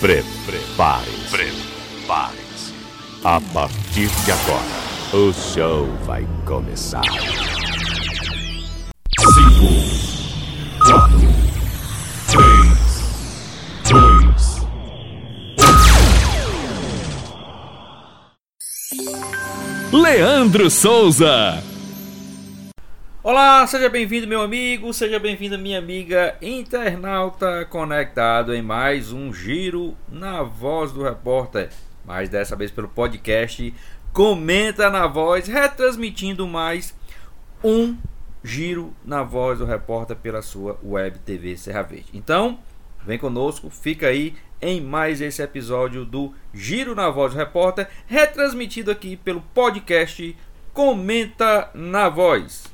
Prepare-se. Prepare-se. A partir de agora, o show vai começar. Cinco, quatro, três, dois. Leandro Souza. Olá, seja bem-vindo, meu amigo, seja bem-vinda, minha amiga internauta conectado em mais um giro na voz do repórter, mas dessa vez pelo podcast Comenta na Voz, retransmitindo mais um giro na voz do repórter pela sua web TV Serra Verde. Então, vem conosco, fica aí em mais esse episódio do Giro na Voz do Repórter, retransmitido aqui pelo podcast Comenta na Voz.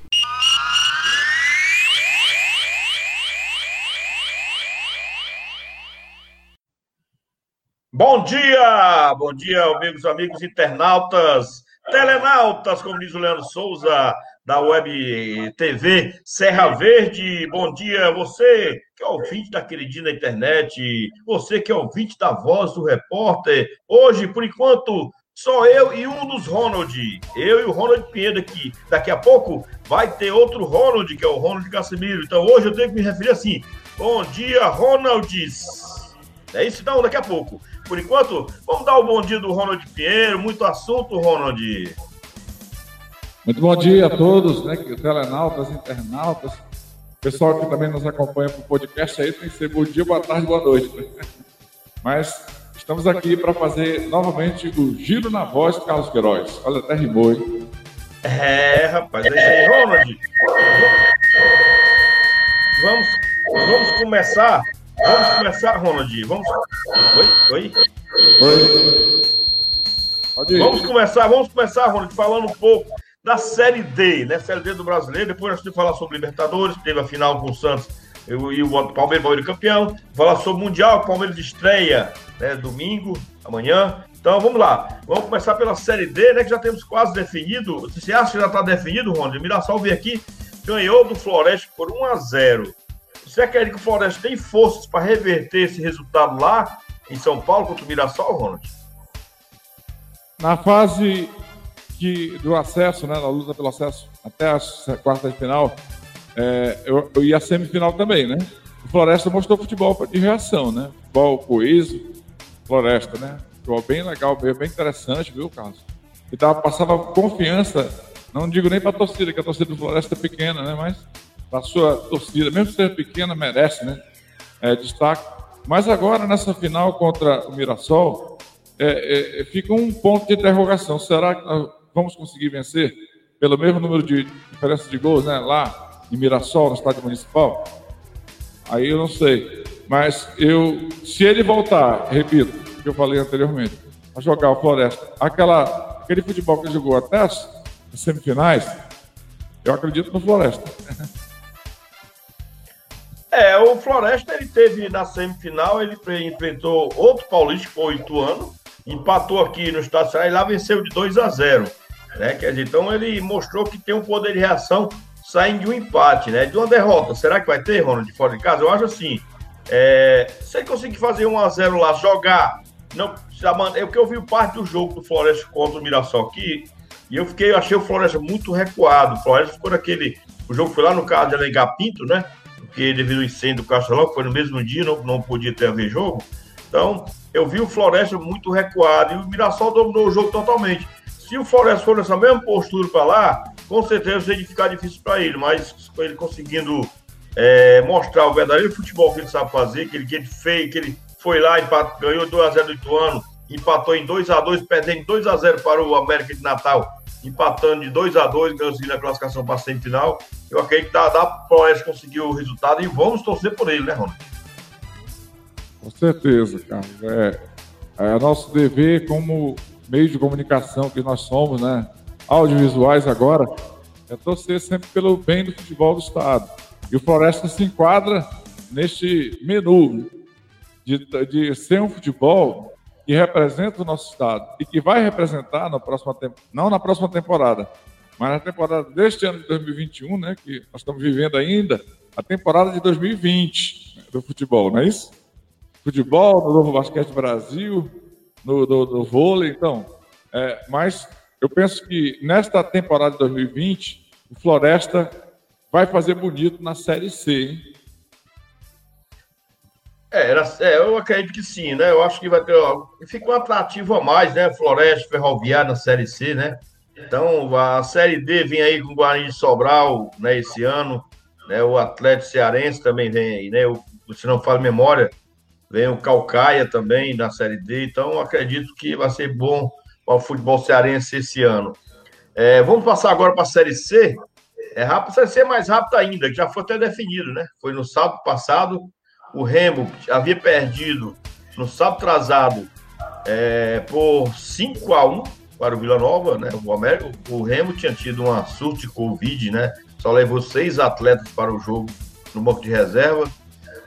Bom dia! Bom dia, amigos, amigos internautas, telenautas, como diz o Leandro Souza, da Web TV Serra Verde. Bom dia, você que é ouvinte da queridinha internet, você que é ouvinte da voz do repórter. Hoje, por enquanto, só eu e um dos Ronald. Eu e o Ronald Pinheiro aqui. Daqui a pouco vai ter outro Ronald, que é o Ronald Casimiro. Então hoje eu tenho que me referir assim. Bom dia, Ronalds. É isso então, daqui a pouco. Por enquanto, vamos dar o bom dia do Ronald Pinheiro. Muito assunto, Ronald. Muito bom dia a todos, né? Telenautas, internautas, pessoal que também nos acompanha para o podcast aí, tem que ser bom dia, boa tarde, boa noite. Né? Mas estamos aqui para fazer novamente o Giro na Voz de Carlos Queiroz. Olha, até rimou, hein? É, rapaz, é isso aí, Ronald. Vamos, vamos começar Vamos começar, Ronald. Vamos. Oi? Oi? Oi. Vamos começar, vamos começar, Ronald, falando um pouco da Série D, né? Série D do brasileiro. Depois nós temos que falar sobre Libertadores, teve a final com o Santos e o Palmeiras vai ser campeão. Falar sobre o Mundial, o Palmeiras estreia né, domingo, amanhã. Então vamos lá. Vamos começar pela Série D, né? Que já temos quase definido. Você acha que já está definido, Ronald? Mirassol veio aqui, ganhou do Floresta por 1 a 0 você acredita que o Floresta tem forças para reverter esse resultado lá em São Paulo contra o Mirassol, Ronald? Na fase do acesso, né, na luta pelo acesso até as quartas de final, é, eu, eu ia a semifinal também, né? O Floresta mostrou futebol de reação, né? Futebol coeso, Floresta, né? Futebol bem legal, bem, bem interessante, viu, Carlos? E tava, passava confiança, não digo nem para a torcida, que a torcida do Floresta é pequena, né? Mas a sua torcida, mesmo sendo pequena, merece né? É, destaque. Mas agora, nessa final contra o Mirassol, é, é, fica um ponto de interrogação. Será que vamos conseguir vencer pelo mesmo número de diferença de gols né, lá em Mirassol, no estádio municipal? Aí eu não sei. Mas eu, se ele voltar, repito, o que eu falei anteriormente, a jogar o Floresta, aquela, aquele futebol que ele jogou até as semifinais, eu acredito no Floresta. É, o Floresta ele teve na semifinal, ele enfrentou outro paulista, que foi o empatou aqui no Estado e lá venceu de 2 a 0. Né? Quer dizer, então ele mostrou que tem um poder de reação saindo de um empate, né? De uma derrota. Será que vai ter, Ronald, de fora de casa? Eu acho assim. É, se ele conseguir fazer 1 a 0 lá, jogar. Não, é o que eu vi parte do jogo do Floresta contra o Mirassol aqui. E eu fiquei, eu achei o Floresta muito recuado. O Floresta ficou naquele. O jogo foi lá no caso de Alengar Pinto, né? Porque devido ao incêndio do Castelão, que foi no mesmo dia, não, não podia ter haver jogo. Então, eu vi o Floresta muito recuado e o Mirassol dominou o jogo totalmente. Se o Floresta for nessa mesma postura para lá, com certeza ia ficar difícil para ele, mas com ele conseguindo é, mostrar o verdadeiro futebol que ele sabe fazer, que ele, que ele fez, que ele foi lá, empatou, ganhou 2x0 do Ituano, empatou em 2x2, perdendo 2x0 para o América de Natal empatando de 2 a 2 conseguindo a classificação para a semifinal. Eu acredito que dá, dá para o Oeste conseguir o resultado e vamos torcer por ele, né, Ronald? Com certeza, Carlos. É, é nosso dever como meio de comunicação que nós somos, né? Audiovisuais agora, é torcer sempre pelo bem do futebol do Estado. E o Floresta se enquadra neste menu de, de ser um futebol que representa o nosso estado e que vai representar na próxima não na próxima temporada, mas na temporada deste ano de 2021, né, que nós estamos vivendo ainda, a temporada de 2020 do futebol, não é isso? futebol, no novo basquete Brasil, no, no, no vôlei, então. É, mas eu penso que nesta temporada de 2020, o Floresta vai fazer bonito na Série C, hein? É, era, é, eu acredito que sim, né? Eu acho que vai ter. Ó, fica um atrativo a mais, né? Floresta, Ferroviária na Série C, né? Então, a Série D vem aí com o Guarani de Sobral, né? Esse ano, né? O Atlético Cearense também vem aí, né? O, se não falo memória, vem o Calcaia também na Série D. Então, acredito que vai ser bom para o futebol cearense esse ano. É, vamos passar agora para a Série C. É rápido, a Série C é mais rápido ainda, que já foi até definido, né? Foi no sábado passado, o Remo havia perdido no sábado atrasado é, por 5 a 1 para o Vila Nova, né? O, América, o Remo tinha tido uma surto de Covid, né? Só levou seis atletas para o jogo no banco de reserva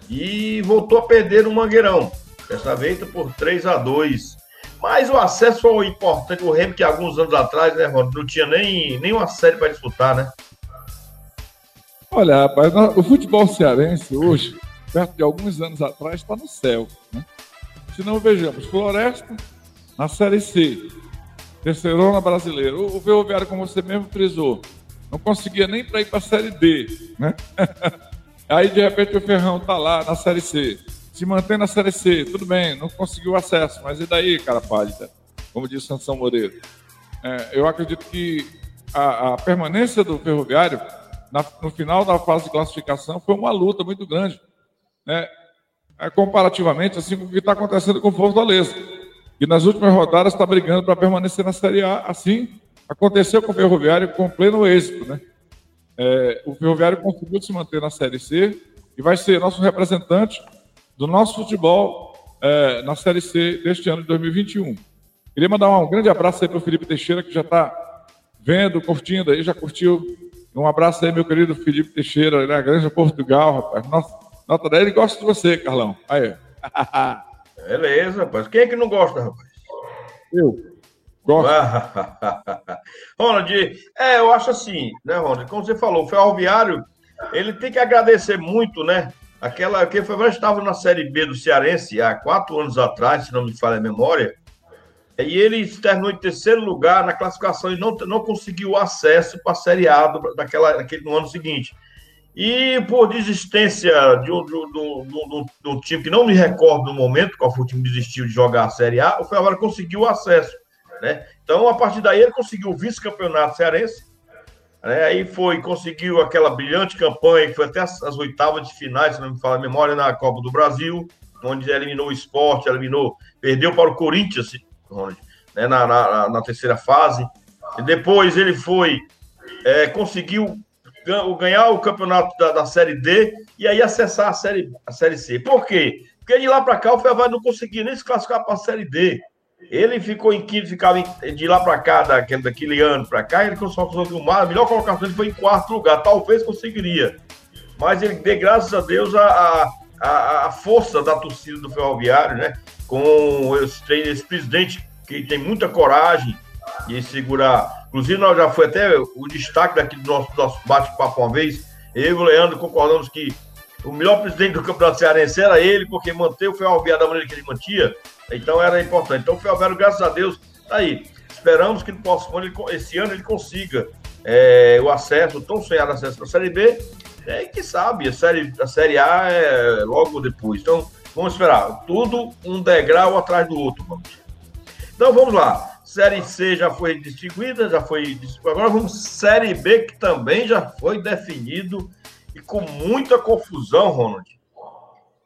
e voltou a perder no Mangueirão. Dessa vez por 3 a 2 mas o acesso foi importante. O Remo, que alguns anos atrás, né, Ronaldo, não tinha nem, nem série para disputar, né? Olha, rapaz, o futebol cearense hoje, perto de alguns anos atrás, está no céu. Né? Se não vejamos, Floresta na Série C, terceirona brasileira. O Ferroviário, como você mesmo frisou, não conseguia nem para ir para a Série D. Né? Aí, de repente, o Ferrão está lá na Série C se mantém na Série C, tudo bem, não conseguiu acesso, mas e daí, cara pálida? Como disse Sansão Moreira. É, eu acredito que a, a permanência do Ferroviário na, no final da fase de classificação foi uma luta muito grande. Né? É, comparativamente, assim com o que está acontecendo com o Fortaleza, que nas últimas rodadas está brigando para permanecer na Série A. Assim aconteceu com o Ferroviário com pleno êxito. Né? É, o Ferroviário conseguiu se manter na Série C e vai ser nosso representante do nosso futebol é, na Série C deste ano de 2021. Queria mandar um grande abraço aí para o Felipe Teixeira, que já está vendo, curtindo aí, já curtiu. Um abraço aí, meu querido Felipe Teixeira, ele é grande Portugal, rapaz. Nossa, nota 10, ele gosta de você, Carlão. Aí. Beleza, rapaz. Quem é que não gosta, rapaz? Eu. Gosto. Ronald, é, eu acho assim, né, Ronald? Como você falou, o Ferroviário, ele tem que agradecer muito, né? Aquela que foi estava na Série B do Cearense há quatro anos atrás, se não me falha a memória, e ele terminou em terceiro lugar na classificação e não, não conseguiu acesso para a Série A do, daquela, daquele, no ano seguinte. E por desistência de um, do, time que não me recordo no momento, qual foi o time que desistiu de jogar a Série A, o Ferroviário conseguiu acesso. Né? Então, a partir daí, ele conseguiu o vice-campeonato cearense né? Aí foi, conseguiu aquela brilhante campanha, que foi até as, as, oitavas de finais, se não me fala a memória, na Copa do Brasil, onde eliminou o esporte, eliminou, perdeu para o Corinthians, onde, né? na, na, na, terceira fase. E depois ele foi, é, conseguiu ganhar o campeonato da, da, Série D e aí acessar a Série, a série C. Por quê? Porque de lá para cá o Ferroviário não conseguia nem se classificar para a Série D. Ele ficou em quinto, ficava de lá para cá, daquele, daquele ano para cá, ele conseguiu uma, a melhor colocação ele foi em quarto lugar, talvez conseguiria. Mas ele dê graças a Deus a, a, a força da torcida do Ferroviário, né? Com esse, esse presidente que tem muita coragem de segurar. Inclusive, nós já foi até o destaque daqui do nosso, nosso bate-papo uma vez. Eu e o Leandro concordamos que o melhor presidente do Campeonato Cearense era ele, porque manteve o Ferroviário da maneira que ele mantia. Então era importante. Então o Ferroviário, graças a Deus, tá aí. Esperamos que no próximo ano, esse ano, ele consiga é, o acesso, o tão sonhado acesso na Série B. É, e que sabe, a série, a série A é logo depois. Então, vamos esperar. Tudo um degrau atrás do outro. Vamos. Então, vamos lá. Série C já foi distribuída, já foi. Agora vamos Série B, que também já foi definido e com muita confusão, Ronald.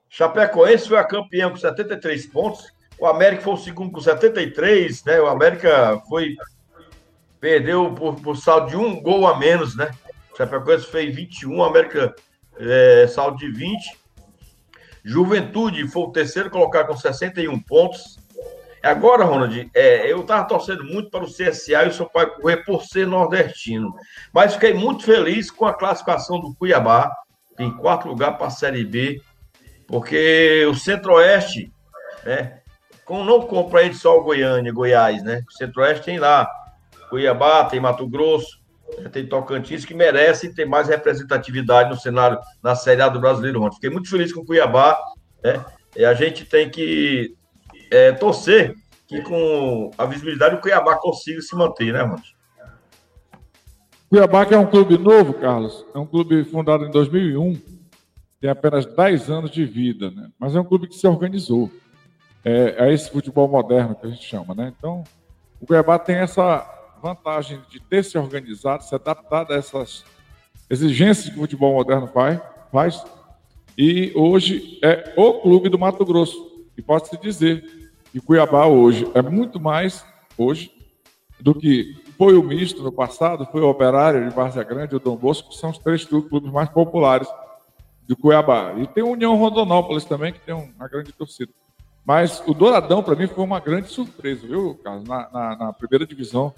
Chapecoense foi a campeã com 73 pontos, o América foi o segundo com 73, né? O América foi. Perdeu por, por saldo de um gol a menos, né? O Chapecoense fez 21, o América é, saldo de 20. Juventude foi o terceiro colocado com 61 pontos. Agora, Ronald, é, eu estava torcendo muito para o CSA e o seu pai correr por ser nordestino. Mas fiquei muito feliz com a classificação do Cuiabá, em quarto lugar para a Série B, porque o Centro-Oeste, né, com, não compreende só o Goiânia, Goiás, né? O Centro-Oeste tem lá Cuiabá, tem Mato Grosso, né? tem Tocantins, que merecem ter mais representatividade no cenário, na Série A do Brasileiro ontem. Fiquei muito feliz com o Cuiabá, né? E a gente tem que é, torcer que com a visibilidade o Cuiabá consiga se manter, né, Ronald? Cuiabá que é um clube novo, Carlos, é um clube fundado em 2001, tem apenas 10 anos de vida, né? mas é um clube que se organizou. É, é esse futebol moderno que a gente chama, né? Então, o Cuiabá tem essa vantagem de ter se organizado, se adaptado a essas exigências que o futebol moderno faz e hoje é o clube do Mato Grosso. E pode-se dizer que Cuiabá hoje é muito mais, hoje, do que foi o misto no passado, foi o Operário de Várzea Grande o Dom Bosco, que são os três clubes mais populares de Cuiabá. E tem a União Rondonópolis também, que tem uma grande torcida. Mas o Douradão, para mim, foi uma grande surpresa, viu, Carlos? Na, na, na primeira divisão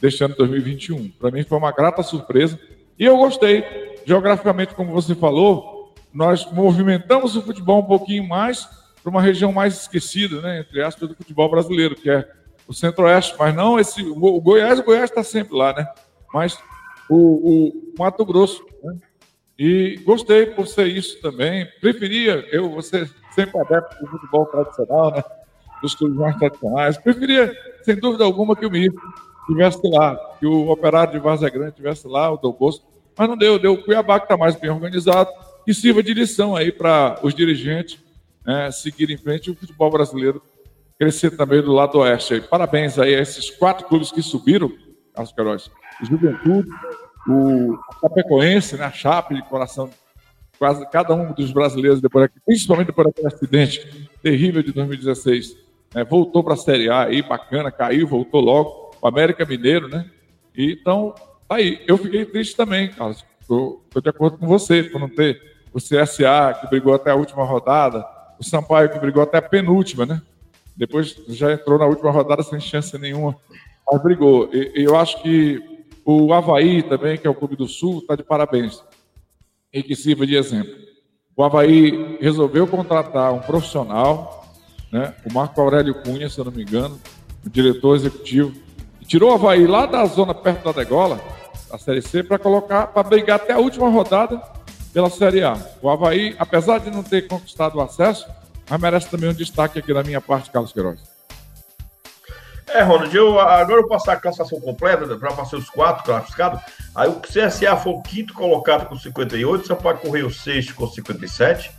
deste ano de 2021. Para mim foi uma grata surpresa. E eu gostei. Geograficamente, como você falou, nós movimentamos o futebol um pouquinho mais para uma região mais esquecida, né, entre aspas, do futebol brasileiro, que é o Centro-Oeste, mas não esse. O Goiás, o Goiás está sempre lá, né? Mas o, o Mato Grosso. Né? E gostei por ser isso também. Preferia, eu, você sempre adepto do futebol tradicional, né? Dos clubes mais tradicionais. Preferia, sem dúvida alguma, que o MIR tivesse lá, que o Operário de Vaza Grande tivesse lá, o Dom. Mas não deu, deu o Cuiabá, que está mais bem organizado, e sirva de lição aí para os dirigentes né, seguir em frente e o futebol brasileiro crescer também do lado oeste. Parabéns aí a esses quatro clubes que subiram, Carlos Queiroz. Juventude, o Chapecoense, né, a Chape de coração, quase cada um dos brasileiros, depois, principalmente depois daquele acidente terrível de 2016, né, voltou para a Série A aí, bacana, caiu, voltou logo. O América Mineiro, né? E, então, tá aí. Eu fiquei triste também, Carlos. Estou de acordo com você, por não ter o CSA, que brigou até a última rodada, Sampaio, que brigou até a penúltima, né? Depois já entrou na última rodada sem chance nenhuma, mas brigou. E, eu acho que o Havaí também, que é o Clube do Sul, está de parabéns. E que sirva de exemplo. O Havaí resolveu contratar um profissional, né? o Marco Aurélio Cunha, se eu não me engano, o diretor executivo, tirou o Havaí lá da zona perto da degola, a Série C, para colocar, para brigar até a última rodada pela Série A. O Havaí, apesar de não ter conquistado o acesso, mas merece também um destaque aqui da minha parte, Carlos Queiroz. É, Ronald, eu, agora eu passar a classificação completa para passar os quatro classificados. Aí o CSA foi o quinto colocado com 58, Sampaio Correio o sexto com 57,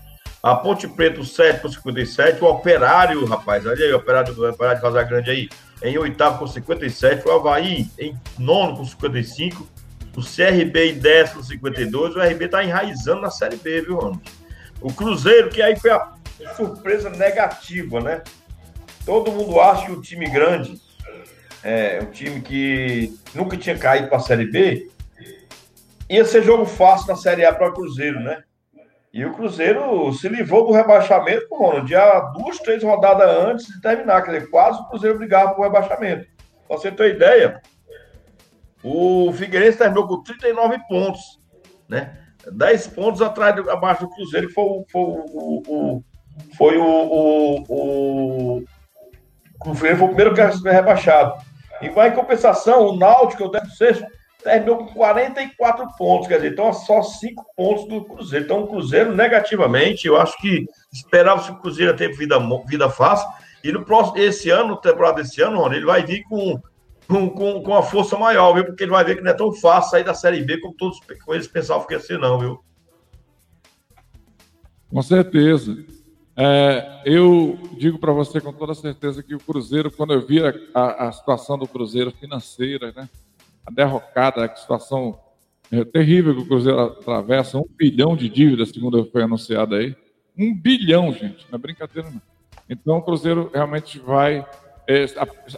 a Ponte Preta o sétimo com 57, o Operário, rapaz, olha aí, o Operário, o Operário de Vazar Grande aí, em oitavo com 57, o Havaí em nono com 55, o CRB em décimo com 52, o RB tá enraizando na Série B, viu, Ronald? O Cruzeiro, que aí foi a surpresa negativa, né? Todo mundo acha que o time grande, é, um time que nunca tinha caído para a Série B, ia ser jogo fácil na Série A para o Cruzeiro, né? E o Cruzeiro se livrou do rebaixamento, no dia duas, três rodadas antes de terminar. Quer dizer, quase o Cruzeiro brigava por rebaixamento. Pra você ter ideia, o Figueirense terminou com 39 pontos, né? 10 pontos atrás, abaixo do Cruzeiro, que foi, foi o, o, foi o, o, o, o foi o primeiro que foi rebaixado. E vai em compensação, o Náutico, o 16 terminou com 44 pontos, quer dizer, então só 5 pontos do Cruzeiro. Então o Cruzeiro, negativamente, eu acho que esperava-se que o Cruzeiro ter vida, vida fácil. E no próximo, esse ano, temporada desse ano, Rony, ele vai vir com, com, com, com uma força maior, viu? Porque ele vai ver que não é tão fácil sair da Série B como todos como eles pensavam que ia ser, não, viu? Com certeza. É, eu digo para você com toda certeza que o Cruzeiro, quando eu vi a, a situação do Cruzeiro financeira, né, a derrocada, a situação é, terrível que o Cruzeiro atravessa, um bilhão de dívidas, segundo foi anunciado aí. Um bilhão, gente, não é brincadeira não. Então o Cruzeiro realmente vai, é,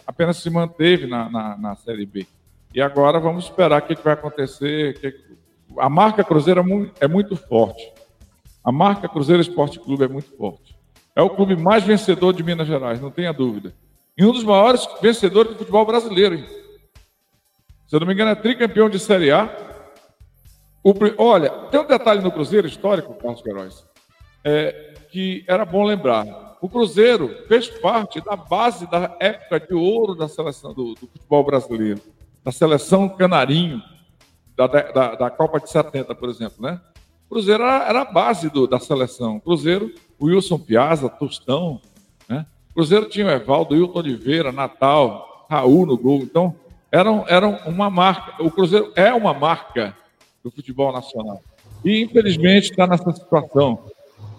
apenas se manteve na, na, na, Série B. E agora vamos esperar o que, que vai acontecer. Que, a marca Cruzeiro é muito, é muito forte. A marca Cruzeiro Esporte Clube é muito forte. É o clube mais vencedor de Minas Gerais, não tenha dúvida. E um dos maiores vencedores do futebol brasileiro. Hein? Se eu não me engano, é tricampeão de Série A. O, olha, tem um detalhe no Cruzeiro histórico, Carlos Queiroz, é, que era bom lembrar. O Cruzeiro fez parte da base da época de ouro da seleção do, do futebol brasileiro, da seleção Canarinho, da, da, da Copa de 70, por exemplo, né? Cruzeiro era, era a base do, da seleção. Cruzeiro o Wilson Piazza, Tostão, né? O Cruzeiro tinha o Evaldo, Hilton Oliveira, Natal, Raul no gol. Então, eram, eram uma marca. O Cruzeiro é uma marca do futebol nacional. E, infelizmente, está nessa situação.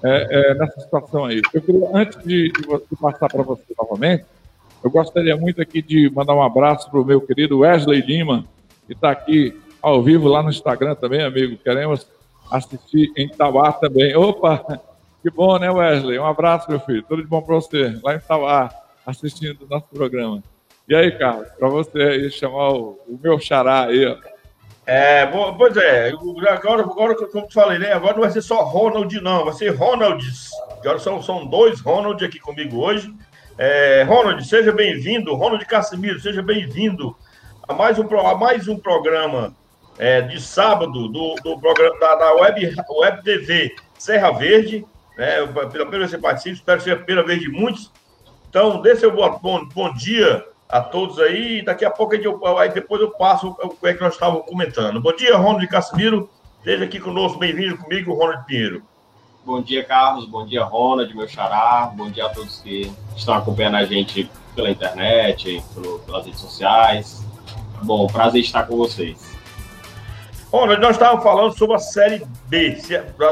É, é, nessa situação aí. Eu queria, antes de, de passar para você novamente, eu gostaria muito aqui de mandar um abraço para o meu querido Wesley Lima, que está aqui ao vivo lá no Instagram também, amigo. Queremos assistir em Tauá também. Opa, que bom, né, Wesley? Um abraço, meu filho. Tudo de bom para você, lá em Tauá, assistindo o nosso programa. E aí, Carlos, para você aí chamar o, o, meu xará aí, ó. É, bom, pois é, agora, agora, como eu falei, né? Agora não vai ser só Ronald, não, vai ser Ronalds. Agora são, são dois Ronald aqui comigo hoje. É, Ronald, seja bem-vindo. Ronald Casimiro, seja bem-vindo a mais um, a mais um programa é, de sábado do, do programa da, da Web, Web TV Serra Verde. Né? Pela primeira vez você participa, espero seja a primeira vez de muitos. Então, dê seu bom, bom dia a todos aí. Daqui a pouco eu, aí depois eu passo o que é que nós estávamos comentando. Bom dia, Ronald Casimiro. Esteja aqui conosco, bem-vindo comigo, Ronald Pinheiro. Bom dia, Carlos. Bom dia, Ronald, meu xará. Bom dia a todos que estão acompanhando a gente pela internet, pelas redes sociais. Bom, prazer estar com vocês. Ronald, nós estávamos falando sobre a Série B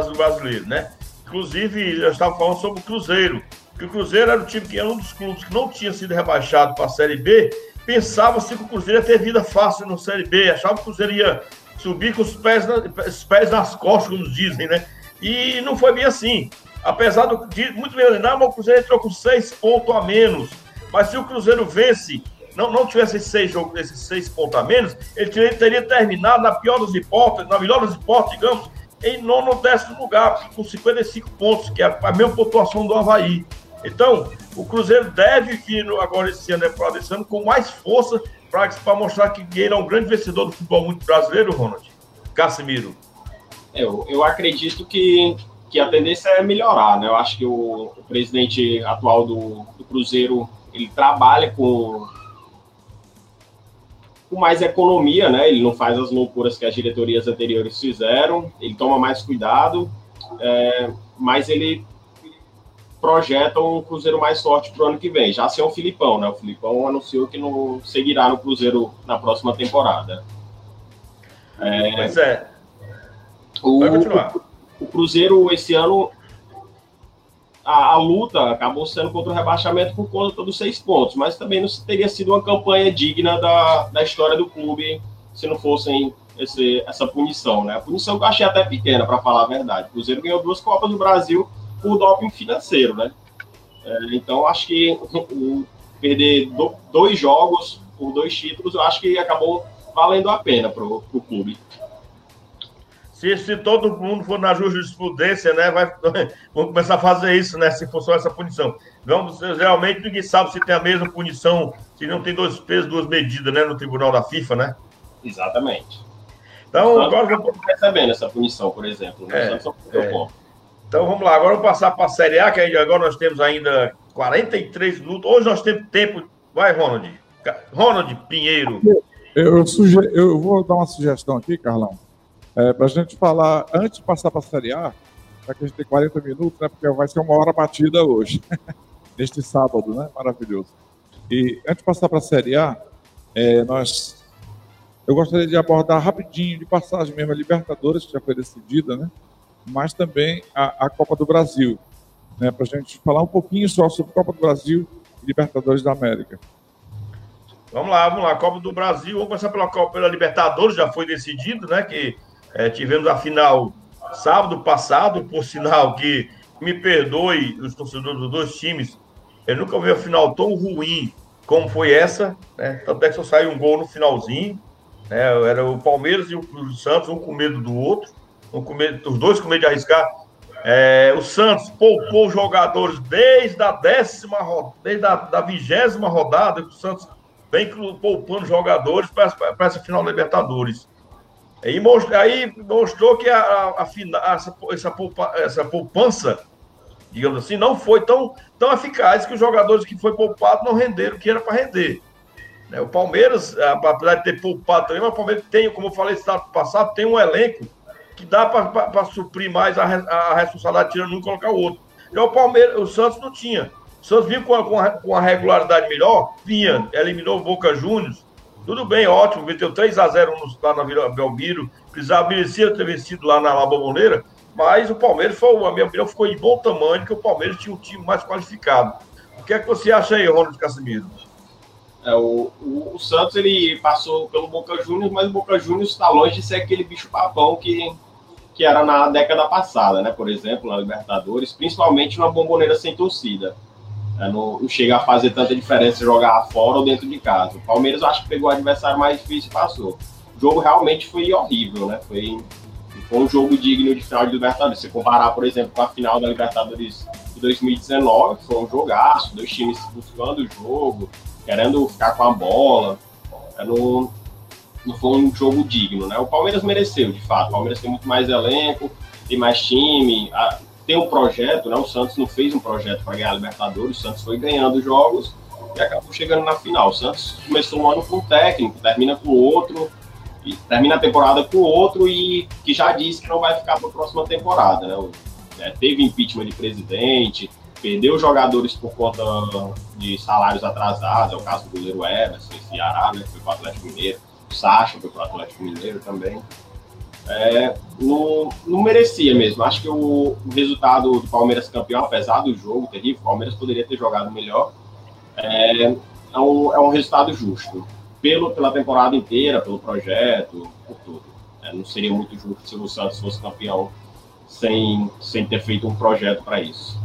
do brasileiro, né? Inclusive, nós estávamos falando sobre o Cruzeiro. Que o Cruzeiro era, o time que era um dos clubes que não tinha sido rebaixado para a Série B. Pensava-se que o Cruzeiro ia ter vida fácil na Série B. Achava que o Cruzeiro ia subir com os pés, na, os pés nas costas, como dizem, né? E não foi bem assim. Apesar do, de muito bem mas o Cruzeiro entrou com seis pontos a menos. Mas se o Cruzeiro vence, não, não tivesse seis, jogos, esses seis pontos a menos, ele teria, teria terminado, na pior das hipóteses, na melhor das hipóteses, digamos, em nono ou décimo lugar, com 55 pontos, que é a mesma pontuação do Havaí. Então, o Cruzeiro deve vir agora esse ano, né, esse ano com mais força para mostrar que ele é um grande vencedor do futebol muito brasileiro, Ronald. Casimiro. Eu, eu acredito que, que a tendência é melhorar, né? Eu acho que o, o presidente atual do, do, Cruzeiro ele trabalha com, com mais economia, né? Ele não faz as loucuras que as diretorias anteriores fizeram, ele toma mais cuidado, é, mas ele projeta um Cruzeiro mais forte para o ano que vem. Já sem o Filipão, né? O Filipão anunciou que não seguirá no Cruzeiro na próxima temporada. É, pois é. O, o, o Cruzeiro, esse ano, a, a, luta acabou sendo contra o rebaixamento por conta dos seis pontos, mas também não teria sido uma campanha digna da, da história do clube se não fossem esse, essa punição, né? A punição que eu achei até pequena, para falar a verdade. O Cruzeiro ganhou duas Copas do Brasil por doping financeiro, né? É, então, acho que o, perder do, dois jogos por dois títulos, eu acho que acabou valendo a pena para o clube se, se todo mundo for na jurisprudência, né, vai, vamos começar a fazer isso, né, se for só essa punição. Vamos, realmente ninguém sabe se tem a mesma punição, se não tem dois pesos, duas medidas, né, no tribunal da FIFA, né? Exatamente. Então, agora vamos recebendo essa punição, por exemplo. Né? É, é. Então vamos lá, agora vamos passar para a Série A, que agora nós temos ainda 43 minutos. Hoje nós temos tempo. Vai, Ronald. Ronald Pinheiro. Eu, eu, suge... eu vou dar uma sugestão aqui, Carlão. É, para a gente falar, antes de passar para a Série A, para que a gente tenha 40 minutos, né, porque vai ser uma hora batida hoje, neste sábado, né? Maravilhoso. E antes de passar para a Série A, é, nós, eu gostaria de abordar rapidinho, de passagem mesmo, a Libertadores, que já foi decidida, né? Mas também a, a Copa do Brasil, né? para a gente falar um pouquinho só sobre Copa do Brasil e Libertadores da América. Vamos lá, vamos lá. Copa do Brasil, vamos começar pela Copa pela Libertadores, já foi decidido, né? Que é, tivemos a final sábado passado, por sinal que me perdoe os torcedores dos dois times, eu nunca vi a final tão ruim como foi essa, né? Tanto é que só saiu um gol no finalzinho, né? Era o Palmeiras e o Santos, um com medo do outro, medo, os dois com medo de arriscar. É, o Santos poupou jogadores desde a décima desde a da vigésima rodada, o Santos vem poupando jogadores para essa final da Libertadores. E mostrou, aí mostrou que a, a, a, essa, essa, poupa, essa poupança, digamos assim, não foi tão, tão eficaz que os jogadores que foi poupado não renderam o que era para render. Né? O Palmeiras, apesar de ter poupado também, mas o Palmeiras tem, como eu falei no passado, tem um elenco que dá para suprir mais a, a responsabilidade tirando um e colocar o outro. Já o Palmeiras, o Santos não tinha. O Santos vinha com a, com a, regularidade melhor, vinha, eliminou o Boca Juniors. Tudo bem, ótimo, meteu 3 a 0 no, lá na Vila Belmiro, precisava merecia ter vencido lá na Labomboneira, mas o Palmeiras, foi, a minha opinião, ficou em bom tamanho, que o Palmeiras tinha um time mais qualificado. O que é que você acha aí, Ronald Casimiro? É, o, o, o, Santos ele passou pelo Boca Juniors, mas o Boca Juniors está longe de ser aquele bicho papão que, que era na década passada, né? Por exemplo, na Libertadores, principalmente na bomboneira sem torcida. É, não, não, chega a fazer tanta diferença jogar fora ou dentro de casa. O Palmeiras acho que pegou o adversário mais difícil e passou. O jogo realmente foi horrível, né? Foi, foi um jogo digno de final de Libertadores. Se comparar, por exemplo, com a final da Libertadores de 2019, foi um jogaço, dois times buscando o jogo, querendo ficar com a bola. É, não, não foi um jogo digno, né? O Palmeiras mereceu, de fato. O Palmeiras tem muito mais elenco, tem mais time, tem um projeto, né? O Santos não fez um projeto para ganhar a Libertadores, o Santos foi ganhando jogos e acabou chegando na final. O Santos começou um ano com um técnico, termina com outro, e termina a temporada com outro e que já disse que não vai ficar para a próxima temporada, né? É, teve impeachment de presidente, perdeu jogadores por conta de salários atrasados, é o caso do goleiro Everson, Ceará, né, foi para o Atlético Mineiro, o Sacha foi para o Atlético Mineiro também. É, não, não, merecia mesmo. Acho que o, o, resultado do Palmeiras campeão, apesar do jogo terrível, o Palmeiras poderia ter jogado melhor. É, é, um, é um resultado justo. Pelo, pela temporada inteira, pelo projeto, por tudo. É, não seria muito justo se o Santos fosse campeão sem, sem ter feito um projeto para isso.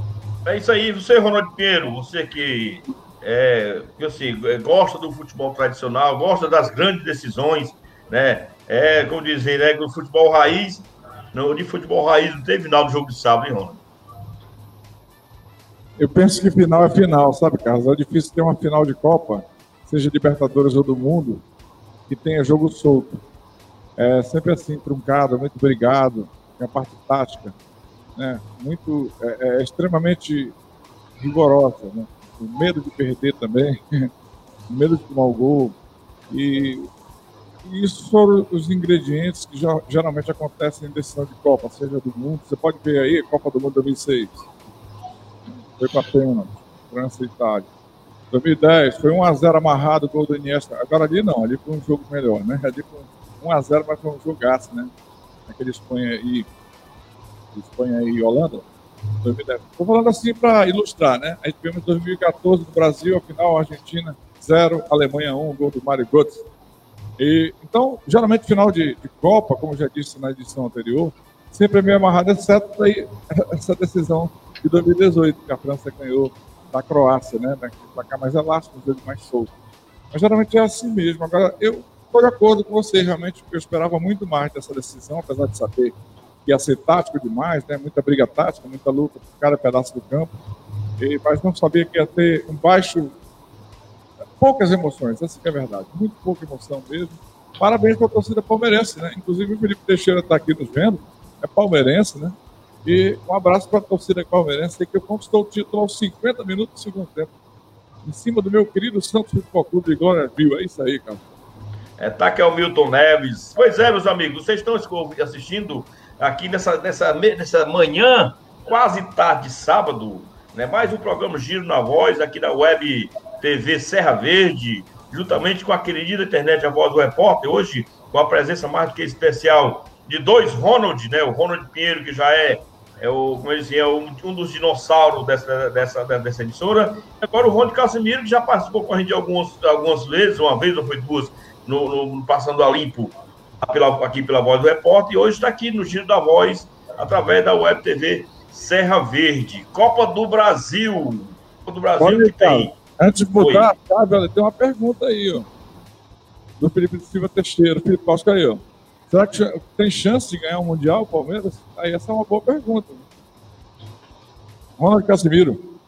É isso aí, você, Ronaldo Pinheiro, você que, é, assim, gosta do futebol tradicional, gosta das grandes decisões, né? É, como dizem, né? No futebol raiz, no de futebol raiz não tem final do jogo de sábado, hein, Ronaldo? Eu penso que final é final, sabe, Carlos? É difícil ter uma final de Copa, seja Libertadores ou do Mundo, que tenha jogo solto. É sempre assim, truncado, muito obrigado, tem a parte tática né, muito é, é extremamente rigorosa, né? Medo de perder também, medo de tomar o gol e, e isso foram os ingredientes que já, geralmente acontecem em decisão de Copa, seja do mundo. Você pode ver aí Copa do Mundo 2006, foi com a pena, França e Itália. 2010 foi 1 a 0 amarrado gol do Iniesta. Agora ali não, ali foi um jogo melhor, né? Ali foi 1 a 0 mas foi um jogaço, né? Aquele Espanha e Espanha e Holanda, 2010. Estou falando assim para ilustrar, né? A gente tivemos 2014 no Brasil, a final Argentina 0, Alemanha 1, gol do Mário Götze. E, então, geralmente, final de, de, Copa, como já disse na edição anterior, sempre é meio amarrado, exceto aí, essa decisão de 2018, que a França ganhou da Croácia, né? Para cá mais elástico, um jogo mais solto. Mas geralmente é assim mesmo. Agora, eu estou de acordo com você, realmente, porque eu esperava muito mais dessa decisão, apesar de saber ia ser tático demais, né? muita briga tática, muita luta por cada pedaço do campo, e, mas não sabia que ia ter um baixo, poucas emoções, essa é a verdade, muito pouca emoção mesmo. Parabéns para a torcida palmeirense, né? Inclusive o Felipe Teixeira está aqui nos vendo, é palmeirense, né? E um abraço para a torcida palmeirense, que conquistou o título aos 50 minutos do segundo tempo. Em cima do meu querido Santos Futebol Clube de Glória Viu. É isso aí, cara. É, tá que é o Milton Neves. Pois é, meus amigos, vocês estão assistindo aqui nessa, nessa, nessa manhã, quase tarde de sábado, né? mais um programa Giro na Voz, aqui da Web TV Serra Verde, juntamente com a querida internet A Voz do Repórter, hoje com a presença mais do que especial de dois Ronald, né? O Ronald Pinheiro, que já é, é o, como dizia, é um, um dos dinossauros dessa, dessa, dessa emissora. Agora o Ronald Casimiro, que já participou com a gente algumas, algumas vezes, uma vez ou foi duas, no, no Passando a Limpo, pela, aqui pela Voz do Repórter, e hoje está aqui no Giro da Voz, através da Web TV Serra Verde. Copa do Brasil. Copa do Brasil Olha, que tem. Antes de botar, sabe, tem uma pergunta aí, ó. Do Felipe Silva Teixeira. Felipe Costa aí, ó. Será que tem chance de ganhar o um Mundial, o Palmeiras? Aí essa é uma boa pergunta. Ronald Casimiro.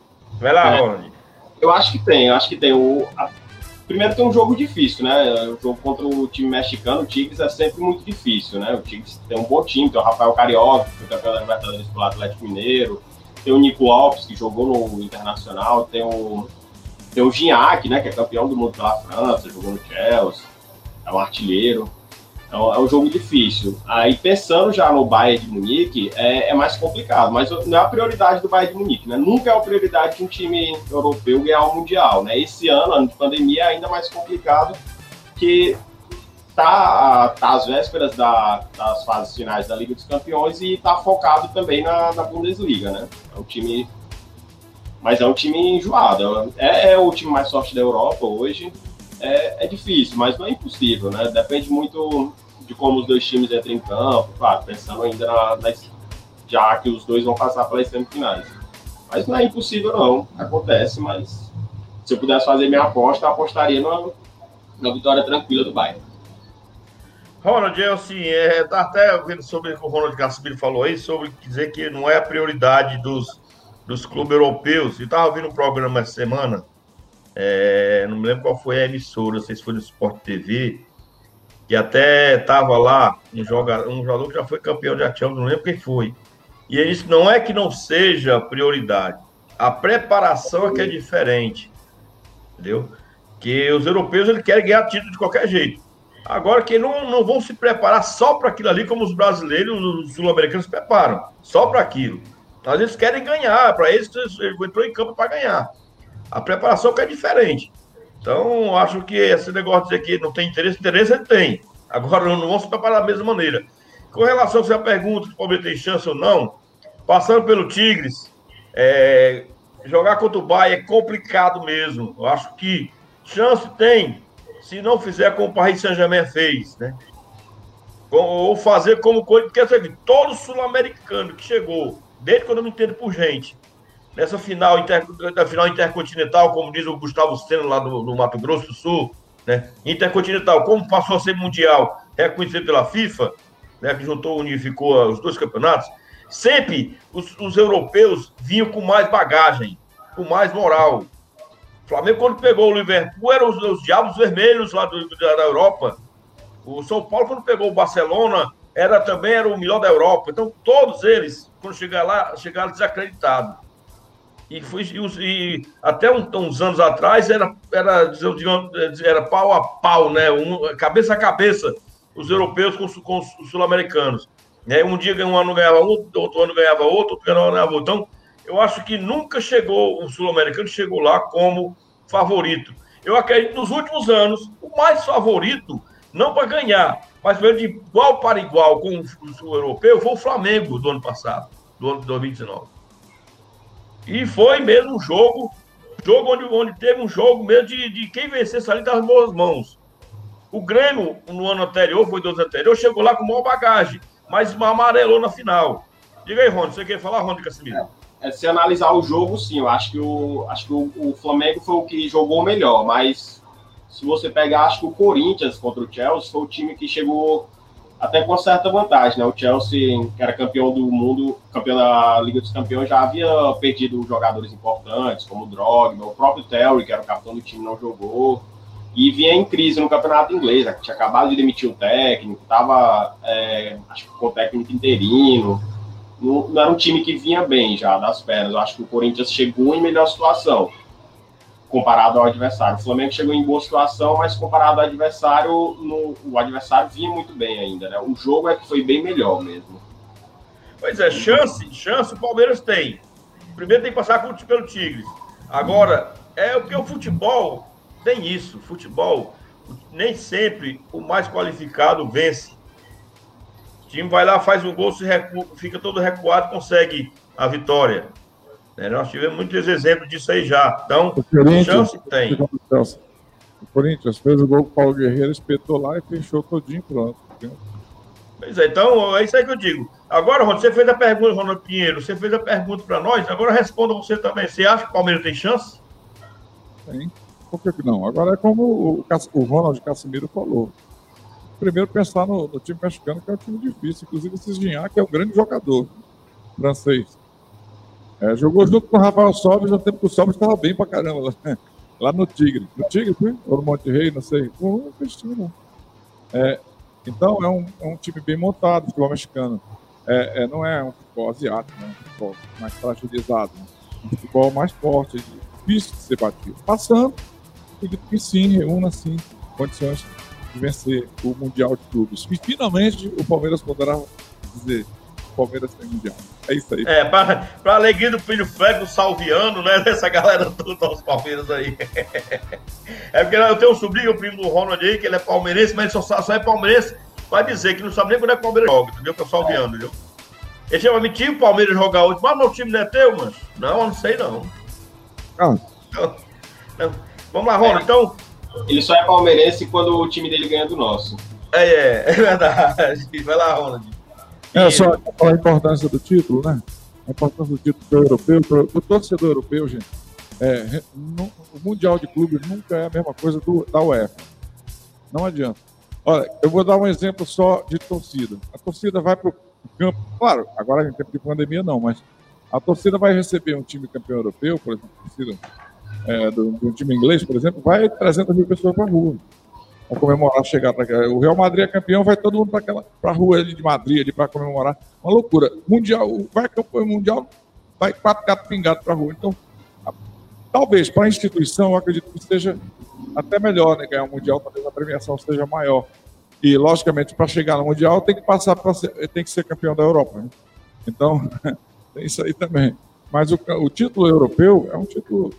Vai lá, é, Ronald. Eu acho que tem, eu acho que tem. O, a primeiro tem um jogo difícil, né? O jogo contra o time mexicano, o Tigres, é sempre muito difícil, né? O Tigres tem um bom time, tem o Rafael Carioca, que foi campeão da Libertadores pelo Atlético Mineiro, tem o Nico Alves, que jogou no Internacional, tem o, tem o Gignac, né? Que é campeão do mundo pela França, jogou no Chelsea, é um artilheiro. É é um jogo difícil. Aí pensando já no Bayern de Munique, é, é, mais complicado, mas não é a prioridade do Bayern de Munique, né? Nunca é a prioridade de um time europeu ganhar o Mundial, né? Esse ano, ano de pandemia, é ainda mais complicado, que tá, tá às vésperas da, das fases finais da Liga dos Campeões e tá focado também na, na Bundesliga, né? É um time mas é um time enjoado. É, é o time mais forte da Europa hoje. É, é, difícil, mas não é impossível, né? Depende muito de como os dois times entram em campo, claro, pensando ainda na, na, já que os dois vão passar pelas semifinais. Mas não é impossível, não. Acontece, mas se eu pudesse fazer minha aposta, apostaria na, na vitória tranquila do Bayern. Ronald, eu assim, é, tá até vendo sobre o que o Ronald Casimiro falou aí, sobre dizer que não é a prioridade dos dos clubes europeus. Eu estava ouvindo um programa essa semana, é, não me lembro qual foi a emissora, não sei se foi no Sport TV, que até estava lá um jogador, um jogador que já foi campeão de Champions, não lembro quem foi. E ele disse: não é que não seja prioridade, a preparação é que é diferente, entendeu? Que os europeus eles querem ganhar título de qualquer jeito. Agora que não, não vão se preparar só para aquilo ali, como os brasileiros, os sul-americanos se preparam, só para aquilo. Mas eles querem ganhar, para eles ele entrou em campo para ganhar. A preparação que é diferente. Então, acho que esse negócio de dizer que não tem interesse, interesse ele tem. Agora, não vão se preparar da mesma maneira. Com relação a essa pergunta se o Palmeiras tem chance ou não, passando pelo Tigres, é, jogar contra o Bahia é complicado mesmo. Eu acho que chance tem, se não fizer como o Paris Saint-Germain fez, né? Ou fazer como coisa, porque assim, todo sul-americano que chegou desde quando eu me entendo por gente. Nessa final, inter, da final intercontinental, como diz o Gustavo Senna lá do, do, Mato Grosso do Sul, né? Intercontinental, como passou a ser mundial, reconhecido pela FIFA, né? Que juntou, unificou os dois campeonatos. Sempre os, os europeus vinham com mais bagagem, com mais moral. O Flamengo, quando pegou o Liverpool, eram os, os diabos vermelhos lá do, da, da Europa. O São Paulo, quando pegou o Barcelona, era também era o melhor da Europa. Então, todos eles, quando chegaram lá, chegaram desacreditados. E, fui, e até uns anos atrás era, era, era pau a pau, né? Um, cabeça a cabeça, os europeus com, com os sul-americanos. Né? Um dia um ano ganhava um, outro ano ganhava outro, outro ano ganhava outro. Então, eu acho que nunca chegou, o sul-americano chegou lá como favorito. Eu acredito nos últimos anos, o mais favorito, não para ganhar, mas mesmo de igual para igual com o europeu foi o Flamengo do ano passado, do ano de 2019. E foi mesmo um jogo, jogo onde, onde teve um jogo mesmo de, de quem vencesse ali das boas mãos. O Grêmio, no ano anterior, foi dois anterior, chegou lá com maior bagagem, mas amarelou na final. Diga aí, Rony, você quer falar, Rony Casimiro? É, se analisar o jogo, sim, eu acho que o, acho que o, o Flamengo foi o que jogou melhor, mas se você pegar, acho que o Corinthians contra o Chelsea foi o time que chegou até com certa vantagem, né? O Chelsea, que era campeão do mundo, campeão da Liga dos Campeões, já havia perdido jogadores importantes, como o Drogba, o próprio Terry, que era o capitão do time, não jogou. E vinha em crise no campeonato inglês, né? tinha acabado de demitir o técnico, estava, é, acho que com o técnico interino. Não, não, era um time que vinha bem já das pernas. Eu acho que o Corinthians chegou em melhor situação comparado ao adversário. O Flamengo chegou em boa situação, mas comparado ao adversário, no, o adversário vinha muito bem ainda, né? O jogo é que foi bem melhor mesmo. Pois é, chance, chance o Palmeiras tem. Primeiro tem que passar pelo Tigres. Agora, é porque o futebol tem isso. Futebol, nem sempre o mais qualificado vence. O time vai lá, faz um gol, se recua, fica todo recuado, consegue a vitória. Né? Nós tivemos muitos exemplos disso aí já. Então, chance tem. O Corinthians fez o gol com o Paulo Guerreiro, espetou lá e fechou todinho pronto. Pois é, então é isso aí que eu digo. Agora, Ronaldo, você fez a pergunta, Ronaldo Pinheiro, você fez a pergunta para nós, agora responda você também. Você acha que o Palmeiras tem chance? Tem. Por que, não? Agora é como o, o Ronald Casimiro falou. Primeiro pensar no, no, time mexicano, que é um time difícil. Inclusive, esse que é um grande jogador francês. É, jogou junto com o Rafael Sobres no tempo que o Sobres estava bem pra caramba lá, lá, no Tigre. No Tigre, foi? Ou no Monte Rei, não sei. Não não. É, então é um, é um time bem montado, futebol mexicano. É, é, não é um futebol asiático, né? um futebol mais fragilizado. Né? Um futebol mais forte, difícil de ser batido. Passando, acredito que sim, reúna sim condições de vencer o Mundial de Clubes. E finalmente o Palmeiras poderá dizer: o Palmeiras tem Mundial. É isso aí. É, para a alegria do filho do Salviano, né? Dessa galera do nosso Palmeiras aí. É porque eu tenho um sobrinho, o primo do Ronald aí, que ele é palmeirense, mas ele só, só é palmeirense. Vai dizer que não sabe nem quando é que o Palmeiras joga, entendeu? Que é o Salviano, entendeu? Ele chama mentir o Palmeiras jogar hoje, mas meu time não é teu, mano? Não, eu não sei não. Ah. Não, não. Vamos lá, Ronald, então. Ele só é palmeirense quando o time dele ganha do nosso. É, é, é verdade. Vai lá, Ronald. É só a importância do título, né? A importância do título do europeu, do torcedor europeu, gente. É, no, o Mundial de Clubes nunca é a mesma coisa do, da UEFA. Não adianta. Olha, eu vou dar um exemplo só de torcida. A torcida vai para o campo. Claro, agora em tempo de pandemia não, mas a torcida vai receber um time campeão europeu, por exemplo, a torcida é, do, do, time inglês, por exemplo, vai 300 mil pessoas para a rua. Vão comemorar a chegada. O Real Madrid é campeão, vai todo mundo para a rua ali de Madrid para comemorar. Uma loucura. Mundial, vai campeão mundial, vai quatro gatos pingados para rua. Então, talvez para a instituição, eu acredito que seja até melhor né, ganhar o Mundial, talvez a premiação seja maior. E, logicamente, para chegar no Mundial, tem que passar para tem que ser campeão da Europa. Né? Então, tem isso aí também. Mas o, o título europeu é um título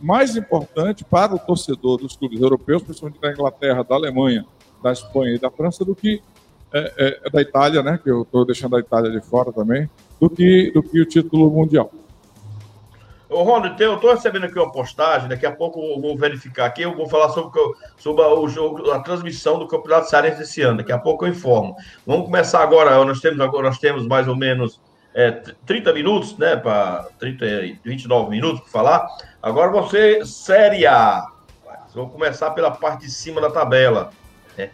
mais importante para o torcedor dos clubes europeus, principalmente da Inglaterra, da Alemanha, da Espanha e da França, do que é, é, é da Itália, né? Que eu estou deixando a Itália de fora também, do que, do que o título mundial. Ô, Ronald, eu estou recebendo aqui uma postagem, daqui a pouco eu vou verificar aqui, eu vou falar sobre, sobre o jogo, a transmissão do Campeonato Cearense desse ano, daqui a pouco eu informo. Vamos começar agora, nós temos, agora, nós temos mais ou menos é, 30 minutos, né, para 29 minutos para falar. Agora você, Série A. Vamos começar pela parte de cima da tabela. Né?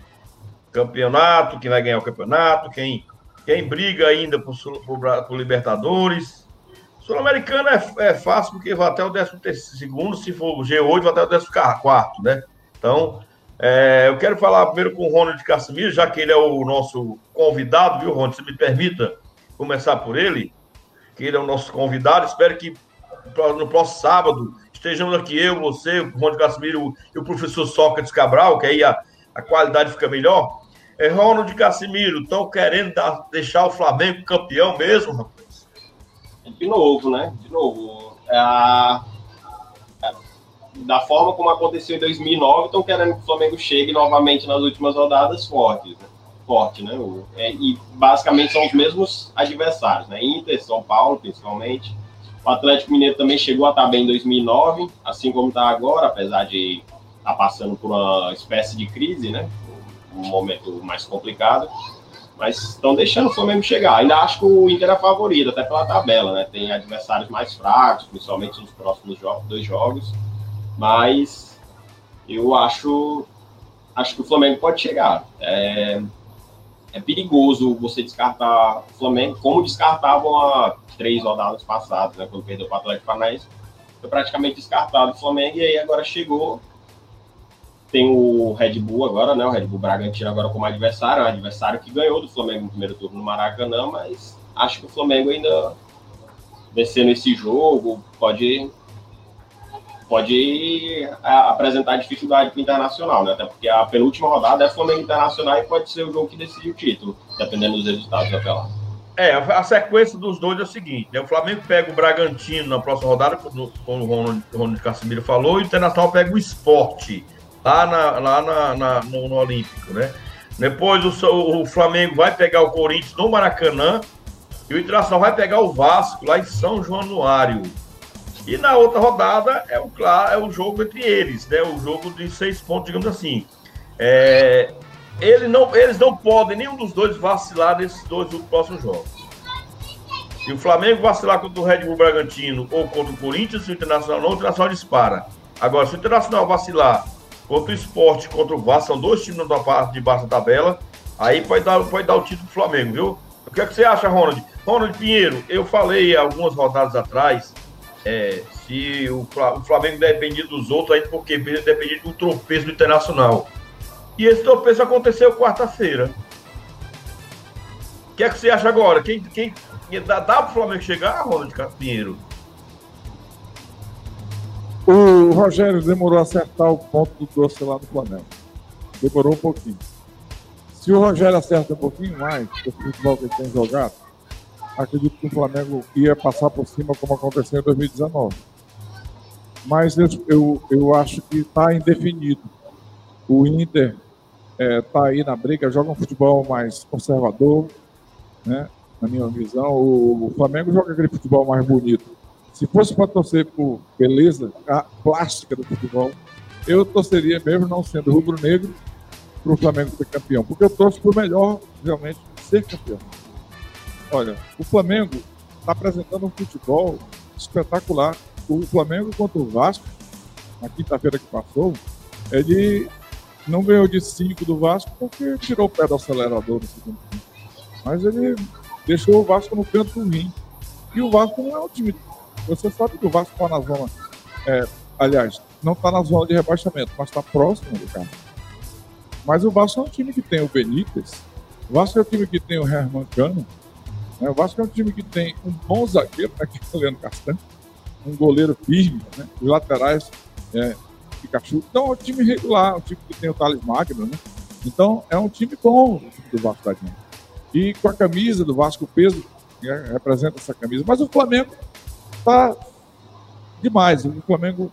Campeonato, quem vai ganhar o campeonato, quem, quem briga ainda por, por, por Libertadores. Sul-Americana é, é, fácil porque vai até o 12 segundo, se for o G8, vai até o 14 quarto, né? Então, é, eu quero falar primeiro com o Ronald Casimiro, já que ele é o nosso convidado, viu, Ronald? Se me permita começar por ele, que ele é o nosso convidado. Espero que no próximo sábado estejamos aqui, eu, você, o Ronald Casimiro e o professor Sócrates Cabral, que aí a, a qualidade fica melhor. É, Ronald Casimiro, estão querendo dar, deixar o Flamengo campeão mesmo, rapaz? De novo, né? De novo. É. É, da forma como aconteceu em 2009, estão querendo que o Flamengo chegue novamente nas últimas rodadas fortes. Né? forte, né? É, e basicamente são os mesmos adversários, né? Inter, São Paulo, principalmente. O Atlético Mineiro também chegou a estar bem em 2009, assim como está agora, apesar de estar tá passando por uma espécie de crise, né? Um momento mais complicado. Mas estão deixando o Flamengo chegar. Ainda acho que o Inter é favorito, até pela tabela, né? Tem adversários mais fracos, principalmente nos próximos jogos, dois jogos. Mas eu acho acho que o Flamengo pode chegar. É, é perigoso você descartar o Flamengo, como descartavam há três rodadas passadas, né, quando perdeu para o Atlético Paranaense. Foi praticamente descartado o Flamengo e aí agora chegou. Tem o Red Bull agora, né? O Red Bull Bragantino agora como adversário, é um adversário que ganhou do Flamengo no primeiro turno no Maracanã, mas acho que o Flamengo ainda vencendo esse jogo pode pode é, apresentar dificuldade para o Internacional, né? Até porque a penúltima rodada é Flamengo Internacional e pode ser o jogo que decide o título, dependendo dos resultados até lá. É, a sequência dos dois é o seguinte: né? o Flamengo pega o Bragantino na próxima rodada, como o Ronald, Ronald Casimiro falou, e o Internacional pega o esporte lá, na, lá na, na no, no, Olímpico, né? Depois o, o Flamengo vai pegar o Corinthians no Maracanã e o Internacional vai pegar o Vasco lá em São Januário. E na outra rodada é o, claro, é o jogo entre eles, né? O jogo de seis pontos, digamos assim. É, ele não, eles não podem, nenhum dos dois, vacilar nesses dois próximos jogos. Se o Flamengo vacilar contra o Red Bull Bragantino ou contra o Corinthians, o Internacional não, o Internacional dispara. Agora, se o Internacional vacilar contra o Esporte, contra o Vasco, são dois times na parte de baixo da tabela, aí pode dar, pode dar o título pro Flamengo, viu? O que, é que você acha, Ronald? Ronald Pinheiro, eu falei algumas rodadas atrás é, se o, Flamengo dependia dos outros, aí porque dependia do tropeço do Internacional. E esse tropeço aconteceu quarta-feira. O que é que você acha agora? Quem, quem dá, dá para o Flamengo chegar, Ronald Pinheiro? O Rogério demorou a acertar o ponto do doce lá do Flamengo. demorou um pouquinho. Se o Rogério acerta um pouquinho mais, o futebol que ele tem jogado, acredito que o Flamengo ia passar por cima como aconteceu em 2019. Mas eu, eu, acho que está indefinido. O Inter está é, tá aí na briga, joga um futebol mais conservador, né? na minha visão. O, o Flamengo joga aquele futebol mais bonito. Se fosse para torcer por beleza a plástica do futebol, eu torceria, mesmo não sendo rubro-negro, para o Flamengo ser campeão. Porque eu torço para o melhor, realmente, ser campeão. Olha, o Flamengo está apresentando um futebol espetacular. O Flamengo contra o Vasco, na quinta-feira que passou, ele não ganhou de 5 do Vasco porque tirou o pé do acelerador no segundo tempo. Mas ele deixou o Vasco no canto ruim. E o Vasco não é um time. Você sabe que o Vasco está na zona. É, aliás, não está na zona de rebaixamento, mas está próximo do carro. Mas o Vasco é um time que tem o Benítez, o Vasco é um time que tem o Herman Cano, né? o Vasco é um time que tem um bom zagueiro, né, que é o Leandro Castanho, um goleiro firme, né? os laterais é, Pikachu. Então é um time regular, um time que tem o Thales Magno, né? Então é um time bom o time do Vasco da Gama. E com a camisa do Vasco, o peso né, representa essa camisa. Mas o Flamengo tá demais, o Flamengo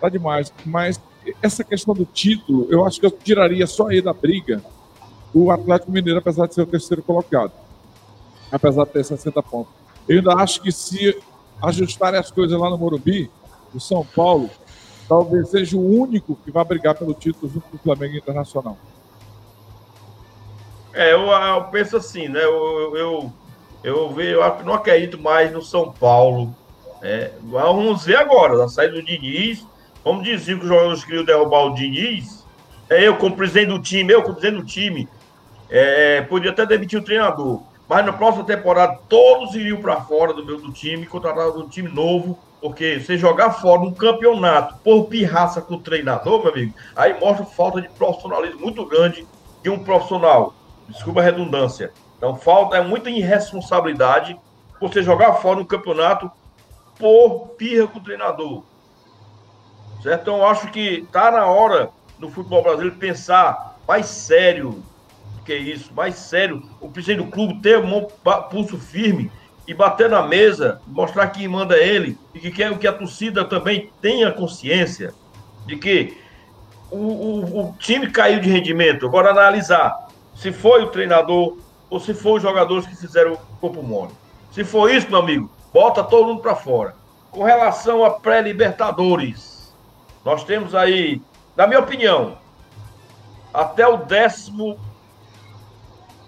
tá demais. Mas essa questão do título, eu acho que eu tiraria só aí da briga o Atlético Mineiro, apesar de ser o terceiro colocado. Apesar de ter 60 pontos. Eu ainda acho que se ajustarem as coisas lá no Morumbi, o São Paulo talvez seja o único que vai brigar pelo título junto com o Flamengo Internacional. É, eu, eu penso assim, né? Eu, eu, eu, eu, não acredito mais no São Paulo. É, vamos ver agora, na saída do Diniz. Vamos dizer que os jogadores queriam derrubar o Diniz. É, eu, como presidente do time, eu, como presidente do time, é, podia até demitir o treinador. Mas na próxima temporada, todos iriam para fora do meu do time, contratar um time novo porque você jogar fora um campeonato por pirraça com o treinador, meu amigo, aí mostra falta de profissionalismo muito grande de um profissional. Desculpa a redundância. Então, falta é muita irresponsabilidade você jogar fora um campeonato por pirra com o treinador. Certo? Então, acho que tá na hora no futebol brasileiro pensar mais sério do que isso, mais sério. O presidente do clube ter um pulso firme e bater na mesa, mostrar quem manda ele e que quer que a torcida também tenha consciência de que o, o, o, time caiu de rendimento. Agora analisar se foi o treinador ou se foi os jogadores que fizeram o corpo mole. Se for isso, meu amigo, bota todo mundo para fora. Com relação a pré-libertadores, nós temos aí, na minha opinião, até o décimo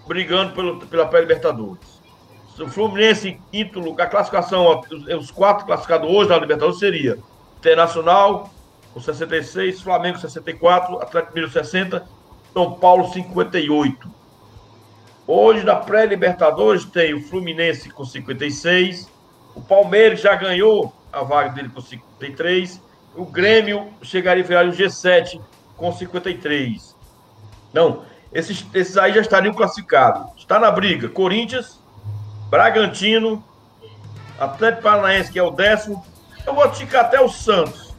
brigando pelo, pela pré-libertadores o Fluminense em quinto lugar, a classificação, os quatro classificados hoje na Libertadores seria Internacional com 66, Flamengo 64, Atlético Mineiro 60, São Paulo 58. Hoje na pré-Libertadores tem o Fluminense com 56, o Palmeiras já ganhou a vaga dele com 53, o Grêmio chegaria a virar o G7 com 53. Não, esses, esses aí já estariam classificados. Está na briga Corinthians, Bragantino, Atlético Paranaense, que é o décimo. Eu vou esticar até o Santos,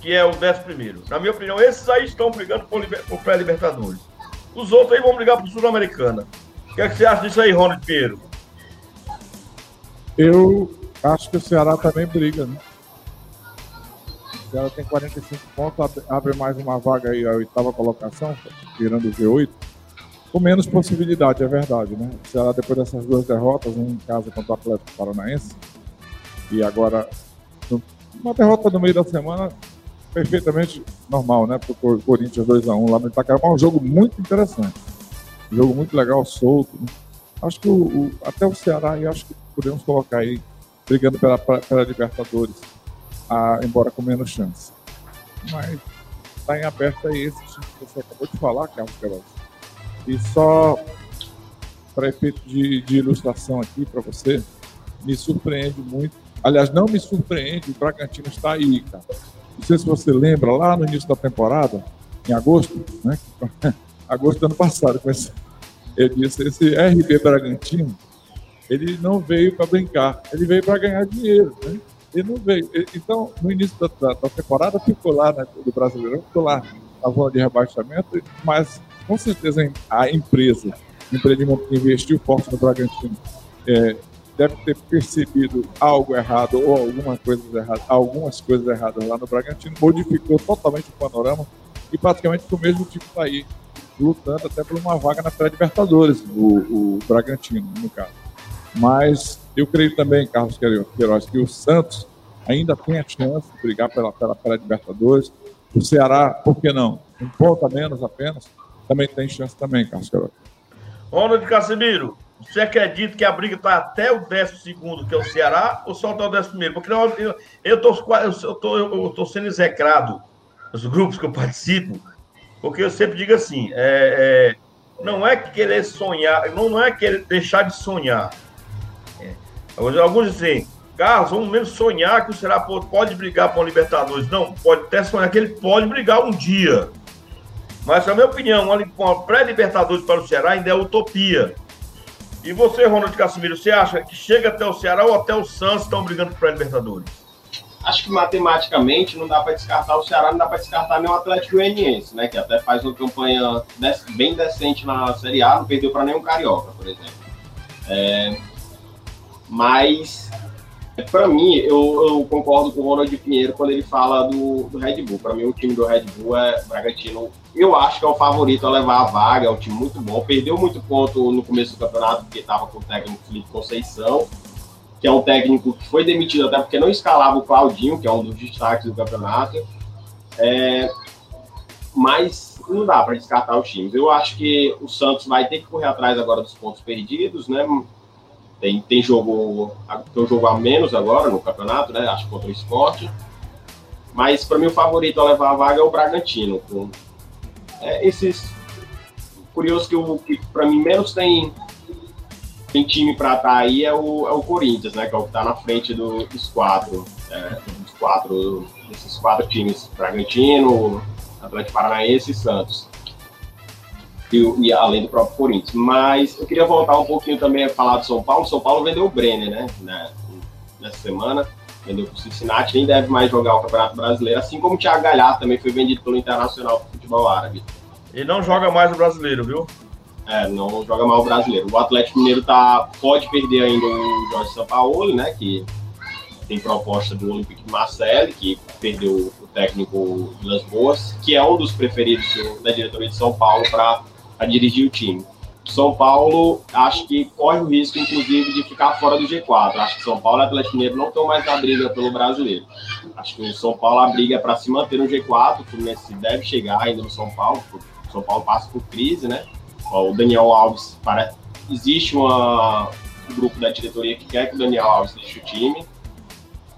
que é o décimo primeiro. Na minha opinião, esses aí estão brigando por, por pré-libertadores. Os outros aí vão brigar por Sul-Americana. O que, é que você acha disso aí, Ronald Pinheiro? Eu acho que o Ceará também briga, né? Ceará tem 45 pontos, abre mais uma vaga aí, a oitava colocação, tirando o G8 com menos possibilidade, é verdade, né? O Ceará, depois dessas duas derrotas, um em casa contra o Atlético Paranaense, e agora uma derrota no meio da semana perfeitamente normal, né? Para o Corinthians 2x1 lá no Itacaré, um jogo muito interessante. Um jogo muito legal, solto. Né? Acho que o, o, até o Ceará, e acho que podemos colocar aí, brigando pela, pela Libertadores, a, embora com menos chance. Mas está em aberto aí esse time que você acabou de falar, Carlos Queiroz e só para efeito de, de ilustração aqui para você, me surpreende muito. Aliás, não me surpreende, o Bragantino está aí, cara. Não sei se você lembra, lá no início da temporada, em agosto, né? agosto do ano passado, eu disse, esse RB Bragantino, ele não veio para brincar, ele veio para ganhar dinheiro, né? Ele não veio. Então, no início da, da, da temporada, ficou lá, né, do Brasileirão, ficou lá a zona de rebaixamento, mas com certeza a empresa, o empreendimento que investiu forte no Bragantino, é, deve ter percebido algo errado ou alguma coisa errada, algumas coisas erradas lá no Bragantino, modificou totalmente o panorama e praticamente o mesmo tipo está aí, lutando até por uma vaga na pré-libertadores, o, o Bragantino, no caso. Mas eu creio também, Carlos Queiroz, que o Santos ainda tem a chance de brigar pela, pela pré-libertadores. O Ceará, por que não? Um ponto a menos apenas, também tem chance também, Carlos Queiroz. Ronald Casemiro, você acredita que a briga está até o 12 que é o Ceará, ou só até o 11 Porque eu estou eu tô, eu tô, eu tô sendo execrado nos grupos que eu participo, porque eu sempre digo assim: é, é, não é querer sonhar, não, não é querer deixar de sonhar. Alguns dizem, Carlos, vamos mesmo sonhar que o Ceará pode brigar com o Libertadores. Não, pode até sonhar que ele pode brigar um dia. Mas, na minha opinião, uma pré-Libertadores para o Ceará ainda é utopia. E você, Ronald Casimiro, você acha que chega até o Ceará ou até o Santos estão brigando para a Libertadores? Acho que matematicamente não dá para descartar o Ceará, não dá para descartar nem o Atlético Goianiense, né? Que até faz uma campanha bem decente na Série A, não perdeu para nenhum carioca, por exemplo. É, mas para mim, eu, eu, concordo com o Ronald Pinheiro quando ele fala do, do Red Bull. Para mim, o time do Red Bull é Bragantino. Eu acho que é o favorito a levar a vaga, é um time muito bom. Perdeu muito ponto no começo do campeonato, porque estava com o técnico Felipe Conceição, que é um técnico que foi demitido até porque não escalava o Claudinho, que é um dos destaques do campeonato. É, mas não dá para descartar os times. Eu acho que o Santos vai ter que correr atrás agora dos pontos perdidos, né? Tem, tem jogo tem um jogo a menos agora no campeonato, né? Acho contra o esporte. Mas para mim o favorito a levar a vaga é o Bragantino. Com, é, esses curioso que, o, que para mim menos tem, tem time para estar aí é o, é o Corinthians, né? Que é o que está na frente do, dos quatro. É, dos quatro, desses quatro times, Bragantino, Atlético Paranaense e Santos e, e, além do próprio Corinthians. Mas eu queria voltar um pouquinho também a falar do São Paulo. São Paulo vendeu o Brenner, né? né nessa semana. Vendeu para o Cincinnati, nem deve mais jogar o Campeonato Brasileiro, assim como o Thiago Galhardo também foi vendido pelo Internacional para Futebol Árabe. E não joga mais o brasileiro, viu? É, não joga mais o brasileiro. O Atlético Mineiro tá, pode perder ainda o Jorge Sampaoli, né? Que tem proposta do Olympique Marseille, que perdeu o técnico Las Boas, que é um dos preferidos da diretoria de São Paulo para a dirigir o time. São Paulo, acho que corre o risco, inclusive, de ficar fora do G4. Acho que São Paulo e Atlético Mineiro não estão mais na briga pelo brasileiro. Acho que o São Paulo a briga é para se manter no G4. O Fluminense deve chegar ainda no São Paulo. O São Paulo passa por crise, né? O Daniel Alves, para... existe uma... um grupo da diretoria que quer que o Daniel Alves deixe o time,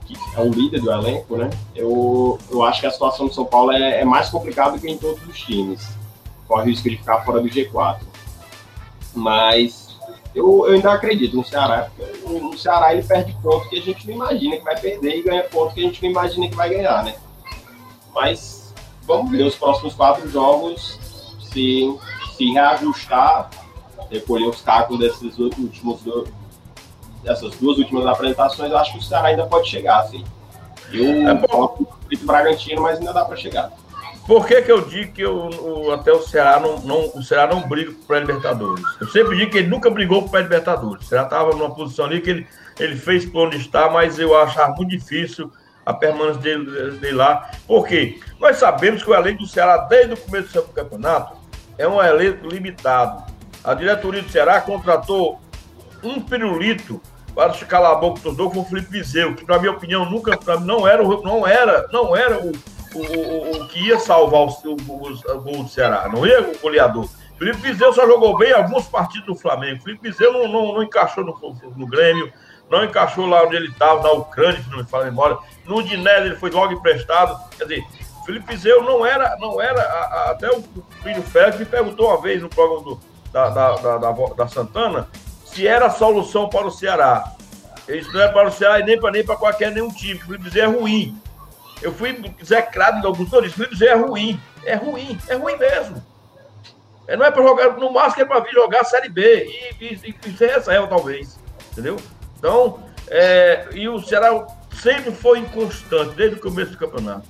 que é o líder do elenco, né? Eu, eu acho que a situação do São Paulo é, é mais complicada que em todos os times corre o risco de ficar fora do G4. Mas eu, eu ainda acredito no Ceará. No Ceará ele perde ponto que a gente não imagina que vai perder e ganha ponto que a gente não imagina que vai ganhar, né? Mas vamos ver os próximos quatro jogos se, se reajustar, recolher os cacos desses últimos dessas duas últimas apresentações, eu acho que o Ceará ainda pode chegar, assim. Eu é coloco o Bragantino, mas ainda dá para chegar. Por que, que eu digo que eu, o, até o Ceará não, não, o Ceará não briga para Libertadores? Eu sempre digo que ele nunca brigou para Libertadores. O Ceará estava numa posição ali que ele, ele fez por onde está, mas eu achava muito difícil a permanência dele, dele lá. Por quê? Nós sabemos que o elenco do Ceará, desde o começo do campeonato, é um elenco limitado. A diretoria do Ceará contratou um pirulito para calar a boca do com o Felipe Vizeu, que, na minha opinião, nunca não era, não era, não era o o, o, o que ia salvar o, o, gol do Ceará, não ia o goleador. Felipe Vizeu só jogou bem alguns partidos do Flamengo. Felipe Vizeu não, não, não encaixou no, no, Grêmio, não encaixou lá onde ele estava, na Ucrânia, se não me fala memória. No Dinés ele foi logo emprestado. Quer dizer, Felipe Vizeu não era, não era a, a, até o filho Félix me perguntou uma vez no programa do, da, da, da, da, da Santana se era a solução para o Ceará. Isso não é para o Ceará e nem para nem para qualquer nenhum time. Felipe Vizeu é ruim. Eu fui execrado em alguns torneios. Felipe Zé é ruim. É ruim. É ruim mesmo. É, não é para jogar, no máximo é para vir jogar Série B e, e, e ser reserva, talvez. Entendeu? Então, é, e o Ceará sempre foi inconstante, desde o começo do campeonato.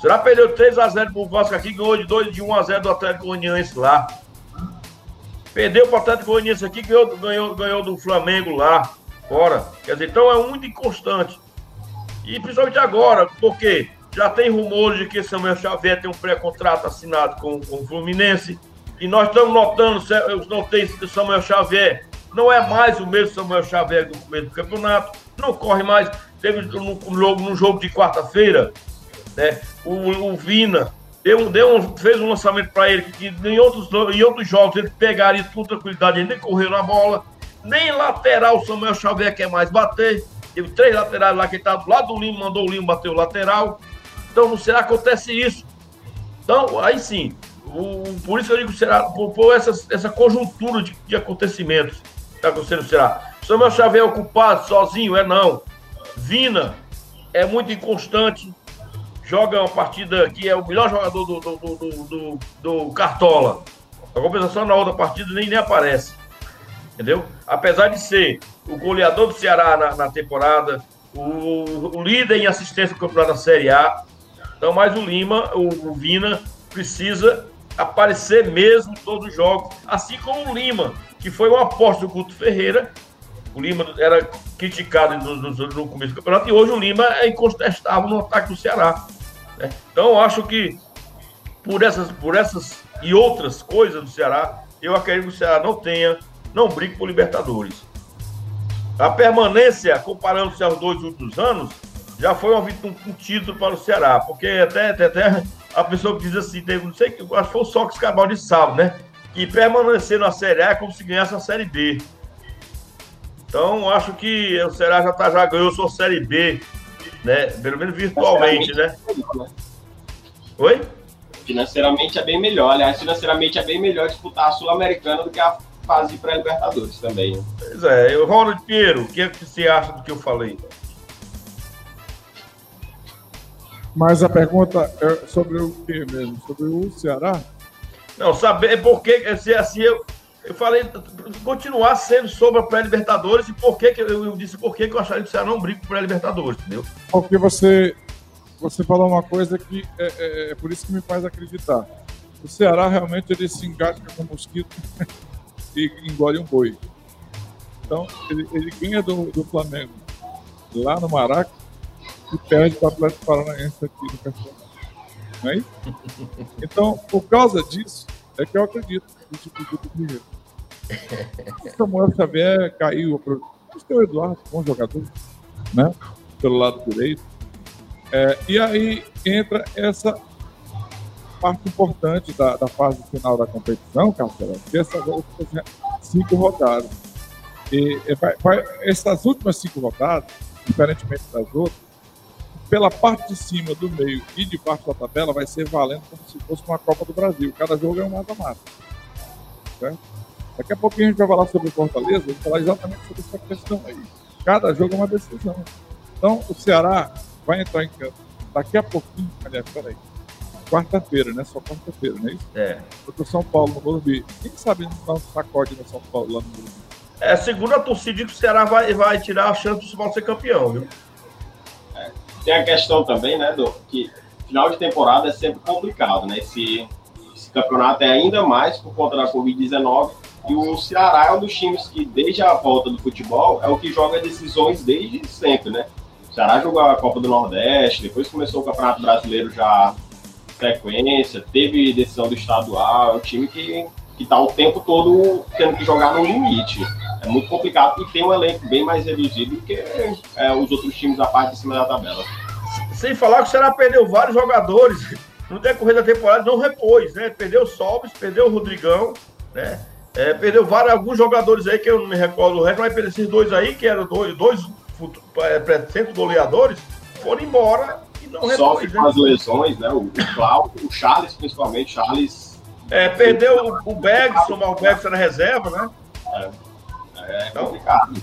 Será perdeu 3x0 pro Vasco aqui, ganhou de 2 de 1x0 do Atlético Goianiense lá. Perdeu pro Atlético Goianiense aqui, ganhou, ganhou, ganhou do Flamengo lá, fora. Quer dizer, então é muito inconstante. E principalmente agora, porque já tem rumores de que Samuel Xavier tem um pré-contrato assinado com, com o Fluminense. E nós estamos notando, eu notei que Samuel Xavier não é mais o mesmo Samuel Xavier do começo do campeonato, não corre mais. Teve no, no jogo de quarta-feira, né? O, o Vina deu, deu um, fez um lançamento para ele que, que, em, outros, em outros jogos ele pegaria com tranquilidade, ele nem correu na bola, nem lateral o Samuel Xavier quer mais bater. Teve três laterais lá que estava do lado do Lima, mandou o Lima bater o lateral. Então será que acontece isso. Então, aí sim, o, por isso eu digo será, por, por essa, essa conjuntura de, de acontecimentos que está acontecendo será. Samuel Xavier é ocupado sozinho? É não. Vina é muito inconstante, joga uma partida que é o melhor jogador do, do, do, do, do Cartola. A compensação na outra partida nem, nem aparece. Entendeu? Apesar de ser o goleador do Ceará na, na temporada, o, o, líder em assistência do campeonato da Série A. Então, mais o Lima, o, o Vina, precisa aparecer mesmo todos os jogos, assim como o Lima, que foi uma aposta do Guto Ferreira. O Lima era criticado no, no, no começo do campeonato e hoje o Lima é incontestável no ataque do Ceará. Né? Então, acho que por essas, por essas e outras coisas do Ceará, eu acredito que o Ceará não tenha, não brigue por Libertadores. A permanência, comparando-se aos dois últimos anos, já foi um, um, título para o Ceará, porque até, até, até a pessoa que diz assim, teve, não sei, acho que foi o Sócrates Cabal de Sábado, né? Que permanecer na Série A é como se ganhasse a Série B. Então, acho que o Ceará já, tá, já ganhou sua Série B né? Pelo menos virtualmente, né? Oi? Financeiramente é bem melhor. Aliás, financeiramente é bem melhor disputar a Sul-Americana do que a fase pré-Libertadores também. Né? Pois é. Eu, Ronald Pinheiro, o que, é que você acha do que eu falei? Mas a pergunta é sobre o que mesmo? Sobre o Ceará? Não, saber porque se assim eu, eu falei continuar sendo sobre a pré-Libertadores e por que, que eu, eu disse por que, que eu acharia que o Ceará não briga com pré-Libertadores, entendeu? Porque você, você falou uma coisa que é, é, é, por isso que me faz acreditar. O Ceará realmente ele se engasga com mosquito e engole um boi. Então, ele, ele ganha do, do Flamengo lá no Maraca e perde para o Atlético Paranaense aqui no Castelo. Não é isso? Então, por causa disso, é que eu acredito no tipo de primeiro. Samuel Xavier caiu. Mas tem o Eduardo, bom jogador, né? Pelo lado direito. É, e aí entra essa parte importante da, da fase final da competição, Castelo, que essas últimas cinco rodadas. E, e vai, vai, essas últimas cinco rodadas, diferentemente das outras, pela parte de cima, do meio e de baixo da tabela, vai ser valendo como se fosse uma Copa do Brasil. Cada jogo é um mata-mata. Daqui a pouquinho a gente vai falar sobre Fortaleza, vou falar exatamente sobre essa questão aí. Cada jogo é uma decisão. Então, o Ceará vai entrar em campo daqui a pouquinho, aliás, peraí, quarta-feira, né? Só quarta-feira, não é isso? É. Contra o São Paulo no Morumbi. Quem sabe não um sacode no São Paulo lá no Morumbi? É, segundo a torcida, que o Ceará vai, vai tirar a chance do São Paulo ser campeão, viu? É. Tem a questão também, né, do que final de temporada é sempre complicado, né? Esse, esse campeonato é ainda mais por conta da Covid-19 e o Ceará é um dos times que, desde a volta do futebol, é o que joga decisões desde sempre, né? O Ceará jogou a Copa do Nordeste, depois começou o Campeonato Brasileiro já sequência, teve decisão do estadual, é um time que, que tá o tempo todo tendo que jogar no limite. É muito complicado e tem um elenco bem mais reduzido do que é, os outros times da parte de cima da tabela. Sem falar que o Ceará perdeu vários jogadores no decorrer da temporada, não repôs, né? Perdeu o Sobis, perdeu o Rodrigão, né? É, perdeu vários, alguns jogadores aí que eu não me recordo o resto, mas perdeu esses dois aí, que eram dois, dois é, goleadores, foram embora não Sofre com né? as lesões, né? O, o Cláudio, o Charles, principalmente, Charles. É, perdeu o, o Bergson, mas o Bergson na reserva, né? É, é então, complicado.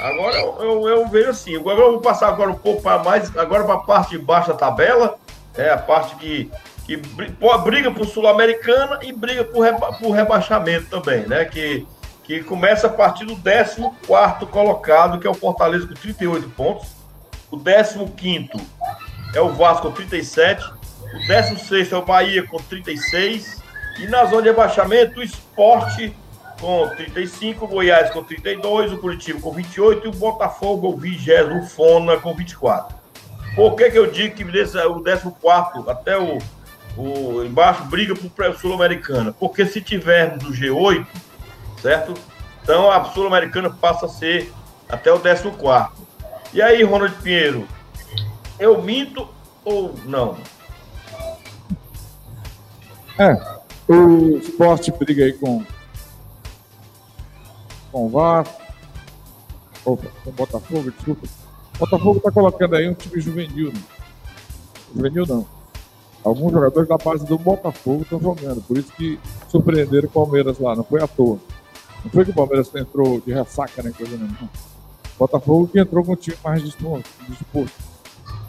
Agora eu, eu, eu, vejo assim, agora eu vou passar agora um pouco para mais, agora para a parte de baixo da tabela, é a parte que que briga por Sul-Americana e briga por, reba por rebaixamento também, né? Que, que começa a partir do 14 colocado, que é o Fortaleza com 38 pontos. O 15 é o Vasco com 37. O 16 é o Bahia com 36. E na zona de abaixamento, o Esporte com 35, o Goiás com 32, o Curitiba com 28 e o Botafogo, o 20, o Fona com 24. Por que, que eu digo que o 14 até o, o embaixo briga para o Sul-Americana? Porque se tivermos o G8, certo? Então a Sul-Americana passa a ser até o 14. E aí, Ronald Pinheiro, eu minto ou não? É, o esporte briga aí com, com o Vasco, opa, com o Botafogo, desculpa. O Botafogo está colocando aí um time juvenil. Né? Juvenil não. Alguns jogadores da base do Botafogo estão jogando, por isso que surpreenderam o Palmeiras lá, não foi à toa. Não foi que o Palmeiras entrou de ressaca, nem coisa nenhuma. Botafogo que entrou com um time mais disposto.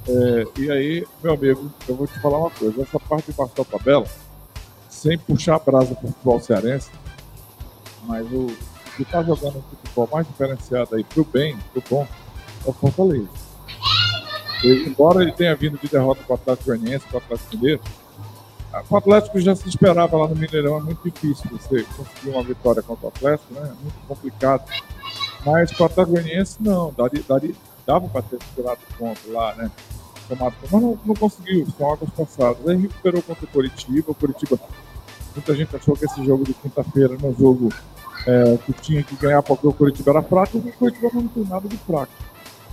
É, e aí, meu amigo, eu vou te falar uma coisa. Essa parte de baixo da tabela, sem puxar a brasa para o futebol cearense, mas o que está jogando um futebol mais diferenciado aí pro bem, pro bom, é o Fortaleza. Embora ele tenha vindo de derrota com o Atlético Goianiense, com o Atlético Mineiro, o Atlético já se esperava lá no Mineirão, é muito difícil você conseguir uma vitória contra o Atlético, né? É muito complicado. Mas Goianiense, não, daria, daria, dava para ter tirado ponto lá, né? Tomado, mas não, não conseguiu, são águas passadas. Aí recuperou contra o Curitiba, o Curitiba, muita gente achou que esse jogo de quinta-feira era um jogo é, que tinha que ganhar porque o Curitiba era fraco, e o Curitiba não tem nada de fraco.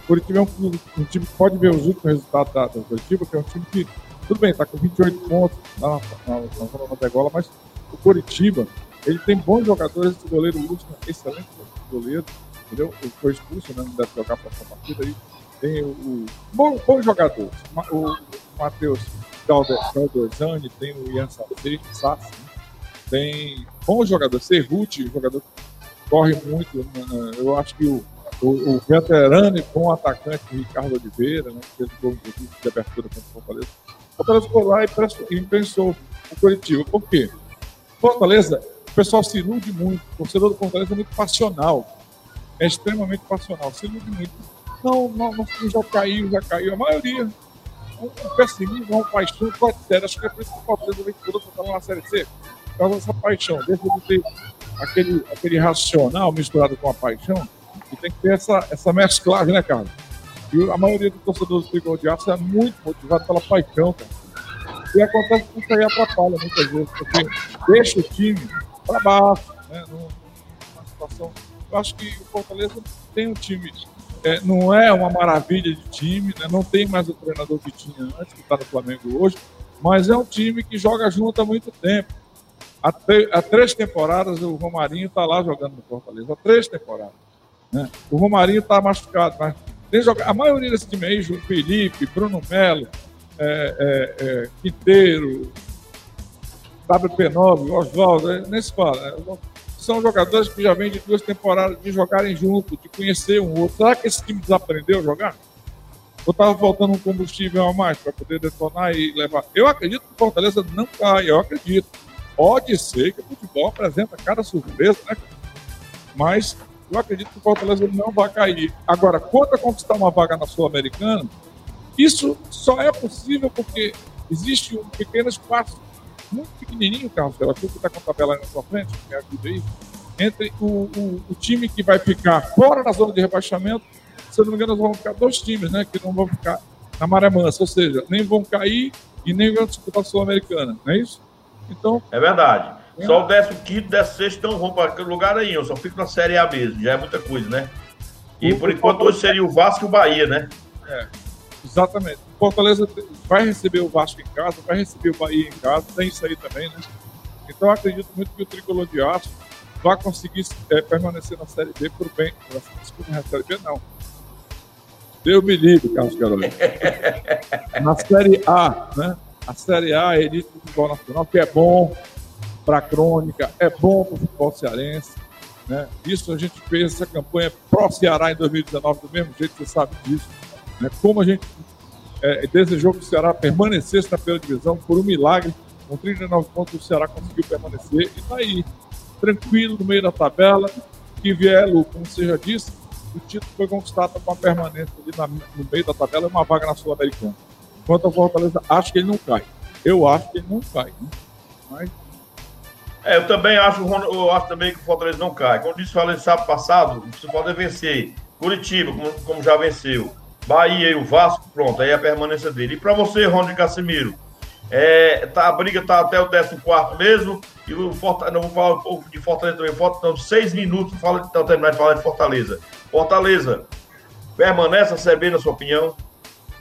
O Curitiba é um, um time que pode ver os últimos resultados da, da Curitiba, que é um time que tudo bem, tá com 28 pontos na, na, na, na degola, mas o Coritiba, ele tem bons jogadores, esse goleiro é excelente goleiro, entendeu? Ele foi expulso, né? não deve jogar para essa partida aí. Tem o, o bom, bons jogadores, o, o Matheus Calderzani, tem o Ian Sassi, né? tem bons jogadores, Serruti, jogador que corre muito, né? eu acho que o o, o veterano e bom atacante Ricardo Oliveira, né, que fez o gol de abertura contra o Fortaleza, Fortaleza foi lá e pensou o coletivo. Por quê? Fortaleza, o pessoal se ilude muito. O torcedor do Fortaleza é muito passional. É extremamente passional. Se ilude muito. Não, não, não já caiu, já caiu. A maioria. Um, pessimismo, uma paixão ser. Acho que é por isso que o Fortaleza vem está lá na Série C. Por causa dessa paixão. Deixa de ter aquele, aquele racional misturado com a paixão. E tem que ter essa, essa mesclagem, né, Carlos? E a maioria dos torcedores do Trigol de Aço é muito motivado pela paixão, cara. E acontece que isso aí atrapalha muitas vezes, porque deixa o time para baixo, né? Numa situação. Eu acho que o Fortaleza tem um time. É, não é uma maravilha de time, né? não tem mais o treinador que tinha antes, que está no Flamengo hoje, mas é um time que joga junto há muito tempo. Há, há três temporadas o Romarinho está lá jogando no Fortaleza, há três temporadas. Né? O Romarinho está machucado, mas a maioria desse time aí, João Felipe, Bruno Melo, é, é, é, Quinteiro, WP9, Oswaldo, é, nem se fala. Né? São jogadores que já vêm de duas temporadas de jogarem junto, de conhecer um outro. Será que esse time desaprendeu a jogar? Ou estava faltando um combustível a mais para poder detonar e levar? Eu acredito que o Fortaleza não cai, eu acredito. Pode ser que o futebol apresenta cada surpresa, né? Mas eu acredito que o Fortaleza não vai cair. Agora, quanto a conquistar uma vaga na Sul-Americana, isso só é possível porque existe um pequeno espaço, muito pequenininho, Carlos, pela que está com a tabela aí na sua frente, me ajuda aí, entre o, o, o, time que vai ficar fora da zona de rebaixamento, se eu não me engano, vão ficar dois times, né, que não vão ficar na maré mansa, ou seja, nem vão cair e nem vão disputar a Sul-Americana, não é isso? Então... É verdade. Só o 15 e 16 não vão para aquele lugar aí. Eu só fico na Série A mesmo. Já é muita coisa, né? E por enquanto hoje seria o Vasco e o Bahia, né? É, exatamente. Fortaleza vai receber o Vasco em casa, vai receber o Bahia em casa. Tem isso aí também, né? Então eu acredito muito que o Tricolor de Aço vai conseguir é, permanecer na Série B por bem. Desculpa, na Série B não. Deus me livre, Carlos Carolina. na Série A, né? A Série A, a elite do futebol nacional, que é bom, para a crônica, é bom para o futebol cearense. Né? Isso a gente fez essa campanha pró-Ceará em 2019, do mesmo jeito, você sabe disso. Né? Como a gente é, desejou que o Ceará permanecesse na primeira divisão, por um milagre, com 39 pontos o Ceará conseguiu permanecer e está aí, tranquilo no meio da tabela. Que vier, Lu, como você já disse, o título foi conquistado com a permanência ali na, no meio da tabela e uma vaga na Sul-Americana. Quanto ao Fortaleza, acho que ele não cai. Eu acho que ele não cai. Né? Mas... É, eu também acho, eu acho também que o Fortaleza não cai. Como disse falei sábado passado, você pode vencer Curitiba, como, como já venceu. Bahia e o Vasco, pronto, aí é a permanência dele. E para você, Ronald Casemiro, é, tá, a briga tá até o 14 mesmo. E o Fortaleza, não vou falar um pouco de Fortaleza também. Faltam seis minutos para então, terminar de falar de Fortaleza. Fortaleza, permanece a CB, na sua opinião?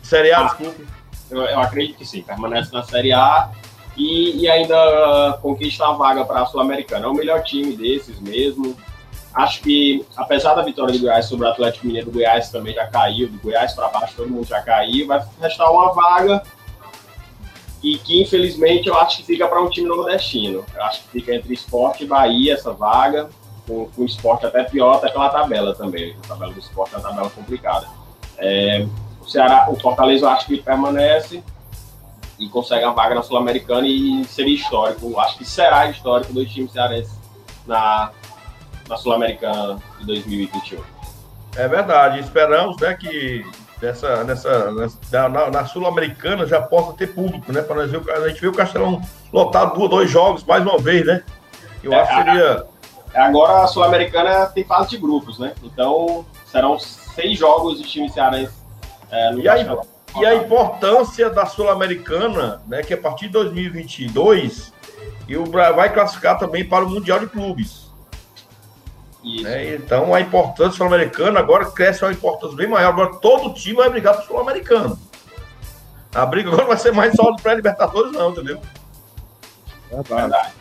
Série A, ah, desculpe. Eu, eu, acredito que sim, permanece na Série A e, e ainda conquista a vaga para a Sul-Americana. É o melhor time desses mesmo. Acho que, apesar da vitória do Goiás sobre o Atlético Mineiro, do Goiás também já caiu, do Goiás para baixo todo mundo já caiu, vai restar uma vaga e que infelizmente eu acho que fica para um time nordestino. Eu acho que fica entre esporte e Bahia essa vaga, com, o esporte até pior, até pela tabela também. A tabela do esporte é uma tabela complicada. É, o Ceará, o Fortaleza eu acho que permanece e consegue a vaga na Sul-Americana e seria histórico, acho que será histórico dois times cearenses na, na Sul-Americana de 2021. É verdade, esperamos né, que nessa, nessa, nessa na, na Sul-Americana já possa ter público, né? Para nós ver, a gente vê o Castelão lotado duas, dois jogos mais uma vez, né? Eu é, acho que seria. Agora a Sul-Americana tem fase de grupos, né? Então serão seis jogos de time cearense é, no e, a, e a importância da Sul-Americana, né? Que a partir de 2022 e o vai classificar também para o Mundial de Clubes. Né? Então a importância sul-americana agora cresce uma importância bem maior. Agora todo time vai brigar para o sul-americano. A briga agora vai ser mais só do pré-libertadores, não, entendeu? Verdade.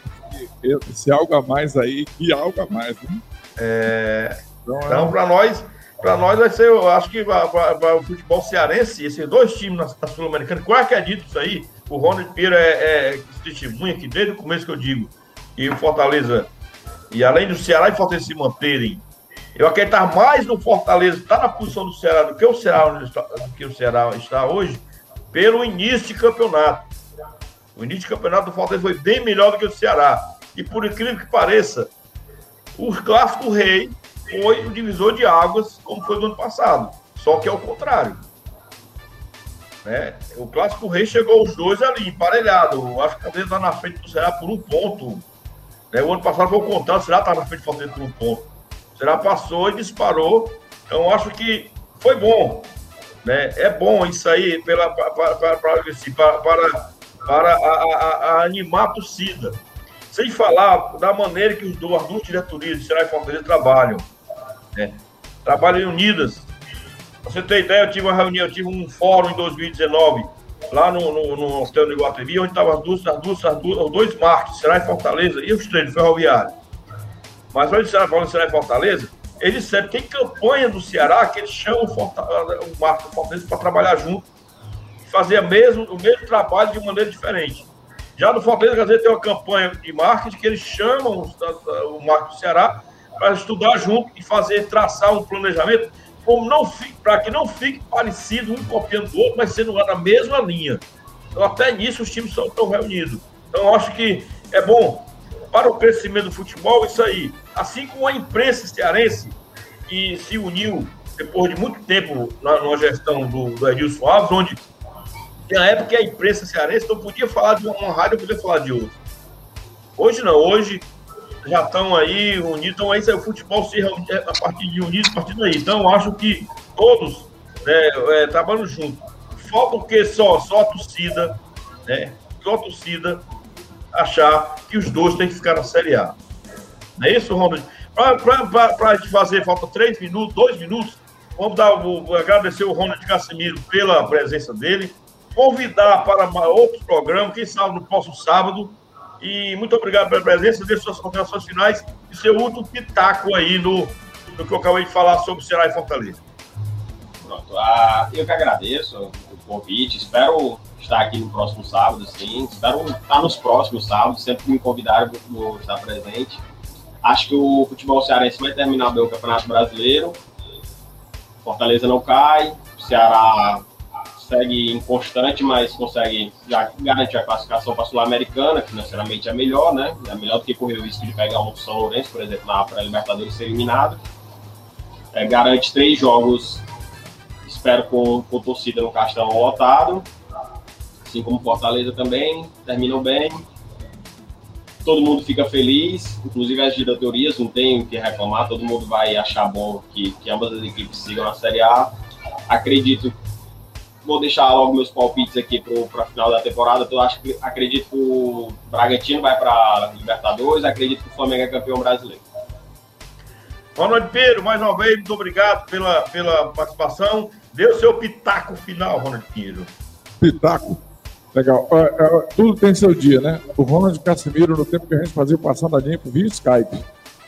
Esse algo a mais aí, que algo a mais, né? É... Então, então é... para nós, para nós vai ser, eu acho que para o futebol cearense, esses dois times na, na Sul-Americana, qual que é dito isso aí? O Ronald Pira é, é testemunha aqui desde o começo que eu digo. E o Fortaleza e além do Ceará e Fortaleza se manterem, eu acreditar mais no Fortaleza, está na posição do Ceará do que o Ceará, do que o Ceará está hoje, pelo início de campeonato. O início de campeonato do Fortaleza foi bem melhor do que o Ceará. E por incrível que pareça, o clássico rei foi o divisor de águas, como foi no ano passado. Só que é o contrário. Né? O clássico rei chegou os dois ali, emparelhado. Acho que Fortaleza está na frente do Ceará por um ponto né? O ano passado foi o contrário, o Ceará estava na frente do Fortaleza por um ponto. O Ceará passou e disparou. Então, acho que foi bom. Né? É bom isso aí pela, para, para, para, assim, para, para a, a, a animar a torcida. Sem falar da maneira que os duas, duas diretorias de Ceará e Fortaleza trabalham. Né? Trabalham unidas. Pra você ter ideia, eu tive uma reunião, eu tive um fórum em 2019 lá no, no, no hotel de Iguatemi, onde estavam as duas, as duas, as duas, os dois marcos, Ceará e Fortaleza, e os treinos ferroviários. Mas quando Ceará fala Ceará e Fortaleza, eles sempre tem campanha do Ceará que eles chamam o, Fortaleza, o Marco Fortaleza para trabalhar junto fazer mesmo, o mesmo trabalho de maneira diferente. Já no Fortaleza, às vezes, tem uma campanha de marketing que eles chamam o, o Marco do Ceará para estudar junto e fazer, traçar um planejamento como não para que não fique parecido um copiando do outro, mas sendo na mesma linha. Então, até nisso os times estão reunidos. Então, acho que é bom para o crescimento do futebol isso aí. Assim como a imprensa cearense, que se uniu depois de muito tempo na, na gestão do, do Edilson Alves, onde na época a imprensa cearense não podia falar de uma, rádio, podia falar de outra. Hoje não, hoje já estão aí unidos, então aí o futebol se reúne a partir de unidos, a partir daí. Então, acho que todos né, é, trabalham juntos. Falta o que só? Só a torcida, né? Só a torcida achar que os dois têm que ficar na Série A. Não é isso, Ronald? Para a gente fazer, falta três minutos, dois minutos. Vamos dar, agradecer o Ronald Casimiro pela presença dele. Convidar para outros programas, quem sabe no próximo sábado, e muito obrigado pela presença, dê suas considerações finais e seu último pitaco aí no, no que eu acabei de falar sobre o Ceará e Fortaleza. Pronto, ah, eu que agradeço o convite, espero estar aqui no próximo sábado, sim, espero estar nos próximos sábados, sempre que me convidarem vou estar presente. Acho que o futebol cearense vai terminar bem o Campeonato Brasileiro, Fortaleza não cai, Ceará segue inconstante, mas consegue já garantir a classificação para a Sul-Americana, que financeiramente é melhor, né? É melhor do que correr o risco de pegar um São Lourenço, por exemplo, na pré-Libertadores ser eliminado. É, garante três jogos, espero com, com torcida no Castelão lotado. assim como Fortaleza também, terminam bem. Todo mundo fica feliz, inclusive as diretorias não tem o que reclamar, todo mundo vai achar bom que, que ambas as equipes sigam na Série A. Acredito, vou deixar logo meus palpites aqui para a final da temporada. Eu acho que acredito que o Bragantino vai para Libertadores, acredito que o Flamengo é campeão brasileiro. Ronald Pinheiro, mais uma vez, muito obrigado pela, pela participação. Dê o seu pitaco final, Ronald Pinheiro. Pitaco. Legal. É, é, tudo tem seu dia, né? O Ronald Casimiro, no tempo que a gente fazia o Passando a Limpo via Skype.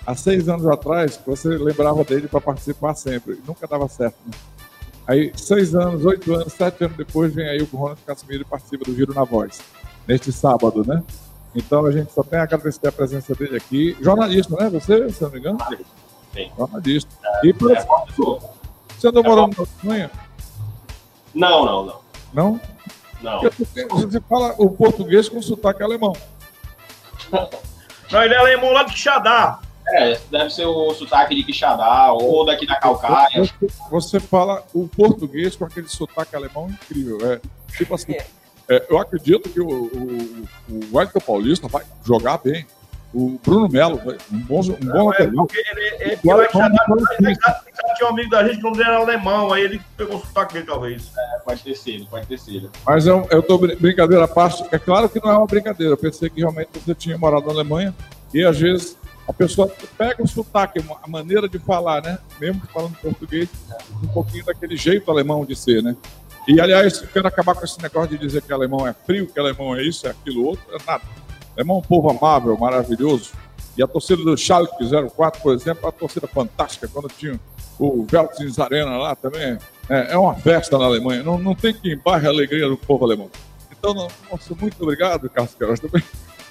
Há seis anos atrás, você lembrava dele para participar sempre. Nunca dava certo, né? Aí, seis anos, oito anos, sete anos depois, vem aí o Ronald Casimiro e participa do Giro na Voz. Neste sábado, né? Então a gente só tem a agradecer a presença dele aqui. Jornalista, né? Você, se não me engano? Sim. Jornalista. É, e por é, Você andou é morando na Alemanha? Não, não, não. Não? Não. Você fala o português com sotaque alemão. Não, ele é alemão lá de Quixadá. É, deve ser o sotaque de Quixadá ou daqui da Calcaia. Você, você fala o português com aquele sotaque alemão incrível. É, tipo assim, é. É, eu acredito que o, o, o Wellington Paulista vai jogar bem o Bruno Melo, um bom, um bom é, lateral. Ele, ele, ele, tinha um amigo da gente que era alemão, aí ele pegou o sotaque dele, talvez. É, pode ter sido, pode ter sido. Mas eu, eu tô brincadeira à parte, é claro que não é uma brincadeira, eu pensei que realmente você tinha morado na Alemanha, e às vezes a pessoa pega o sotaque, a maneira de falar, né? Mesmo falando português, um pouquinho daquele jeito alemão de ser, né? E, aliás, eu quero acabar com esse negócio de dizer que alemão é frio, que alemão é isso, é aquilo outro, é nada. É um povo amável, maravilhoso. E a torcida do Schalke 04, por exemplo, é uma torcida fantástica. Quando tinha o Veltins Arena lá também, é, é, uma festa na Alemanha. Não, não tem que embarre a alegria do povo alemão. Então, não, nossa, muito obrigado, Carlos Queiroz, também.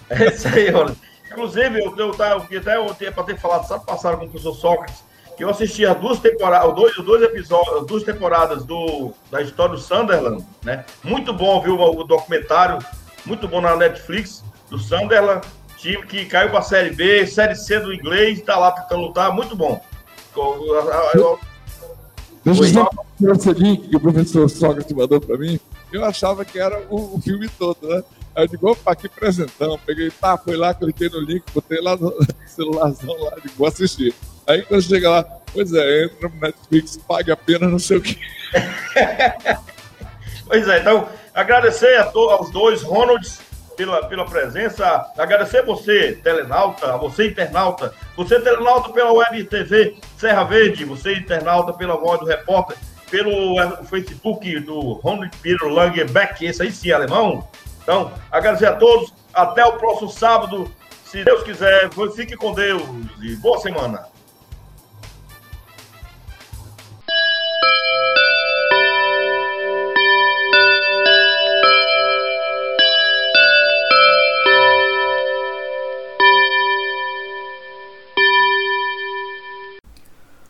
É isso aí, olha. Inclusive, eu, eu, eu, até tinha para ter falado, sabe, passaram com o professor Sócrates, que eu assisti as duas temporadas, dois, dois episódios, duas temporadas do, da história do Sunderland, né? Muito bom, viu, o documentário, muito bom na Netflix do Sunderland, time que caiu para a Série B, Série C do inglês, está lá tentando lutar, muito bom. Deixa eu só esse link que o professor Sócrates mandou para mim. Eu achava que era o, o, filme todo, né? Aí eu digo, opa, que presentão. Peguei, tá, foi lá, cliquei no link, botei lá no celularzão lá, digo, vou assistir. Aí quando chega lá, pois é, entra no Netflix, pague apenas não sei o quê. pois é, então, agradecer a aos dois, Ronalds pela, pela presença. Agradecer você, telenauta, a você, internauta. Você, telenauta, pela web TV Serra Verde. Você, internauta, pela voz do repórter. Pelo eh, Facebook do Ronald Peter Langebeck. Esse aí sim, alemão. Então, agradecer a todos. Até o próximo sábado. Se Deus quiser, fique com Deus e boa semana.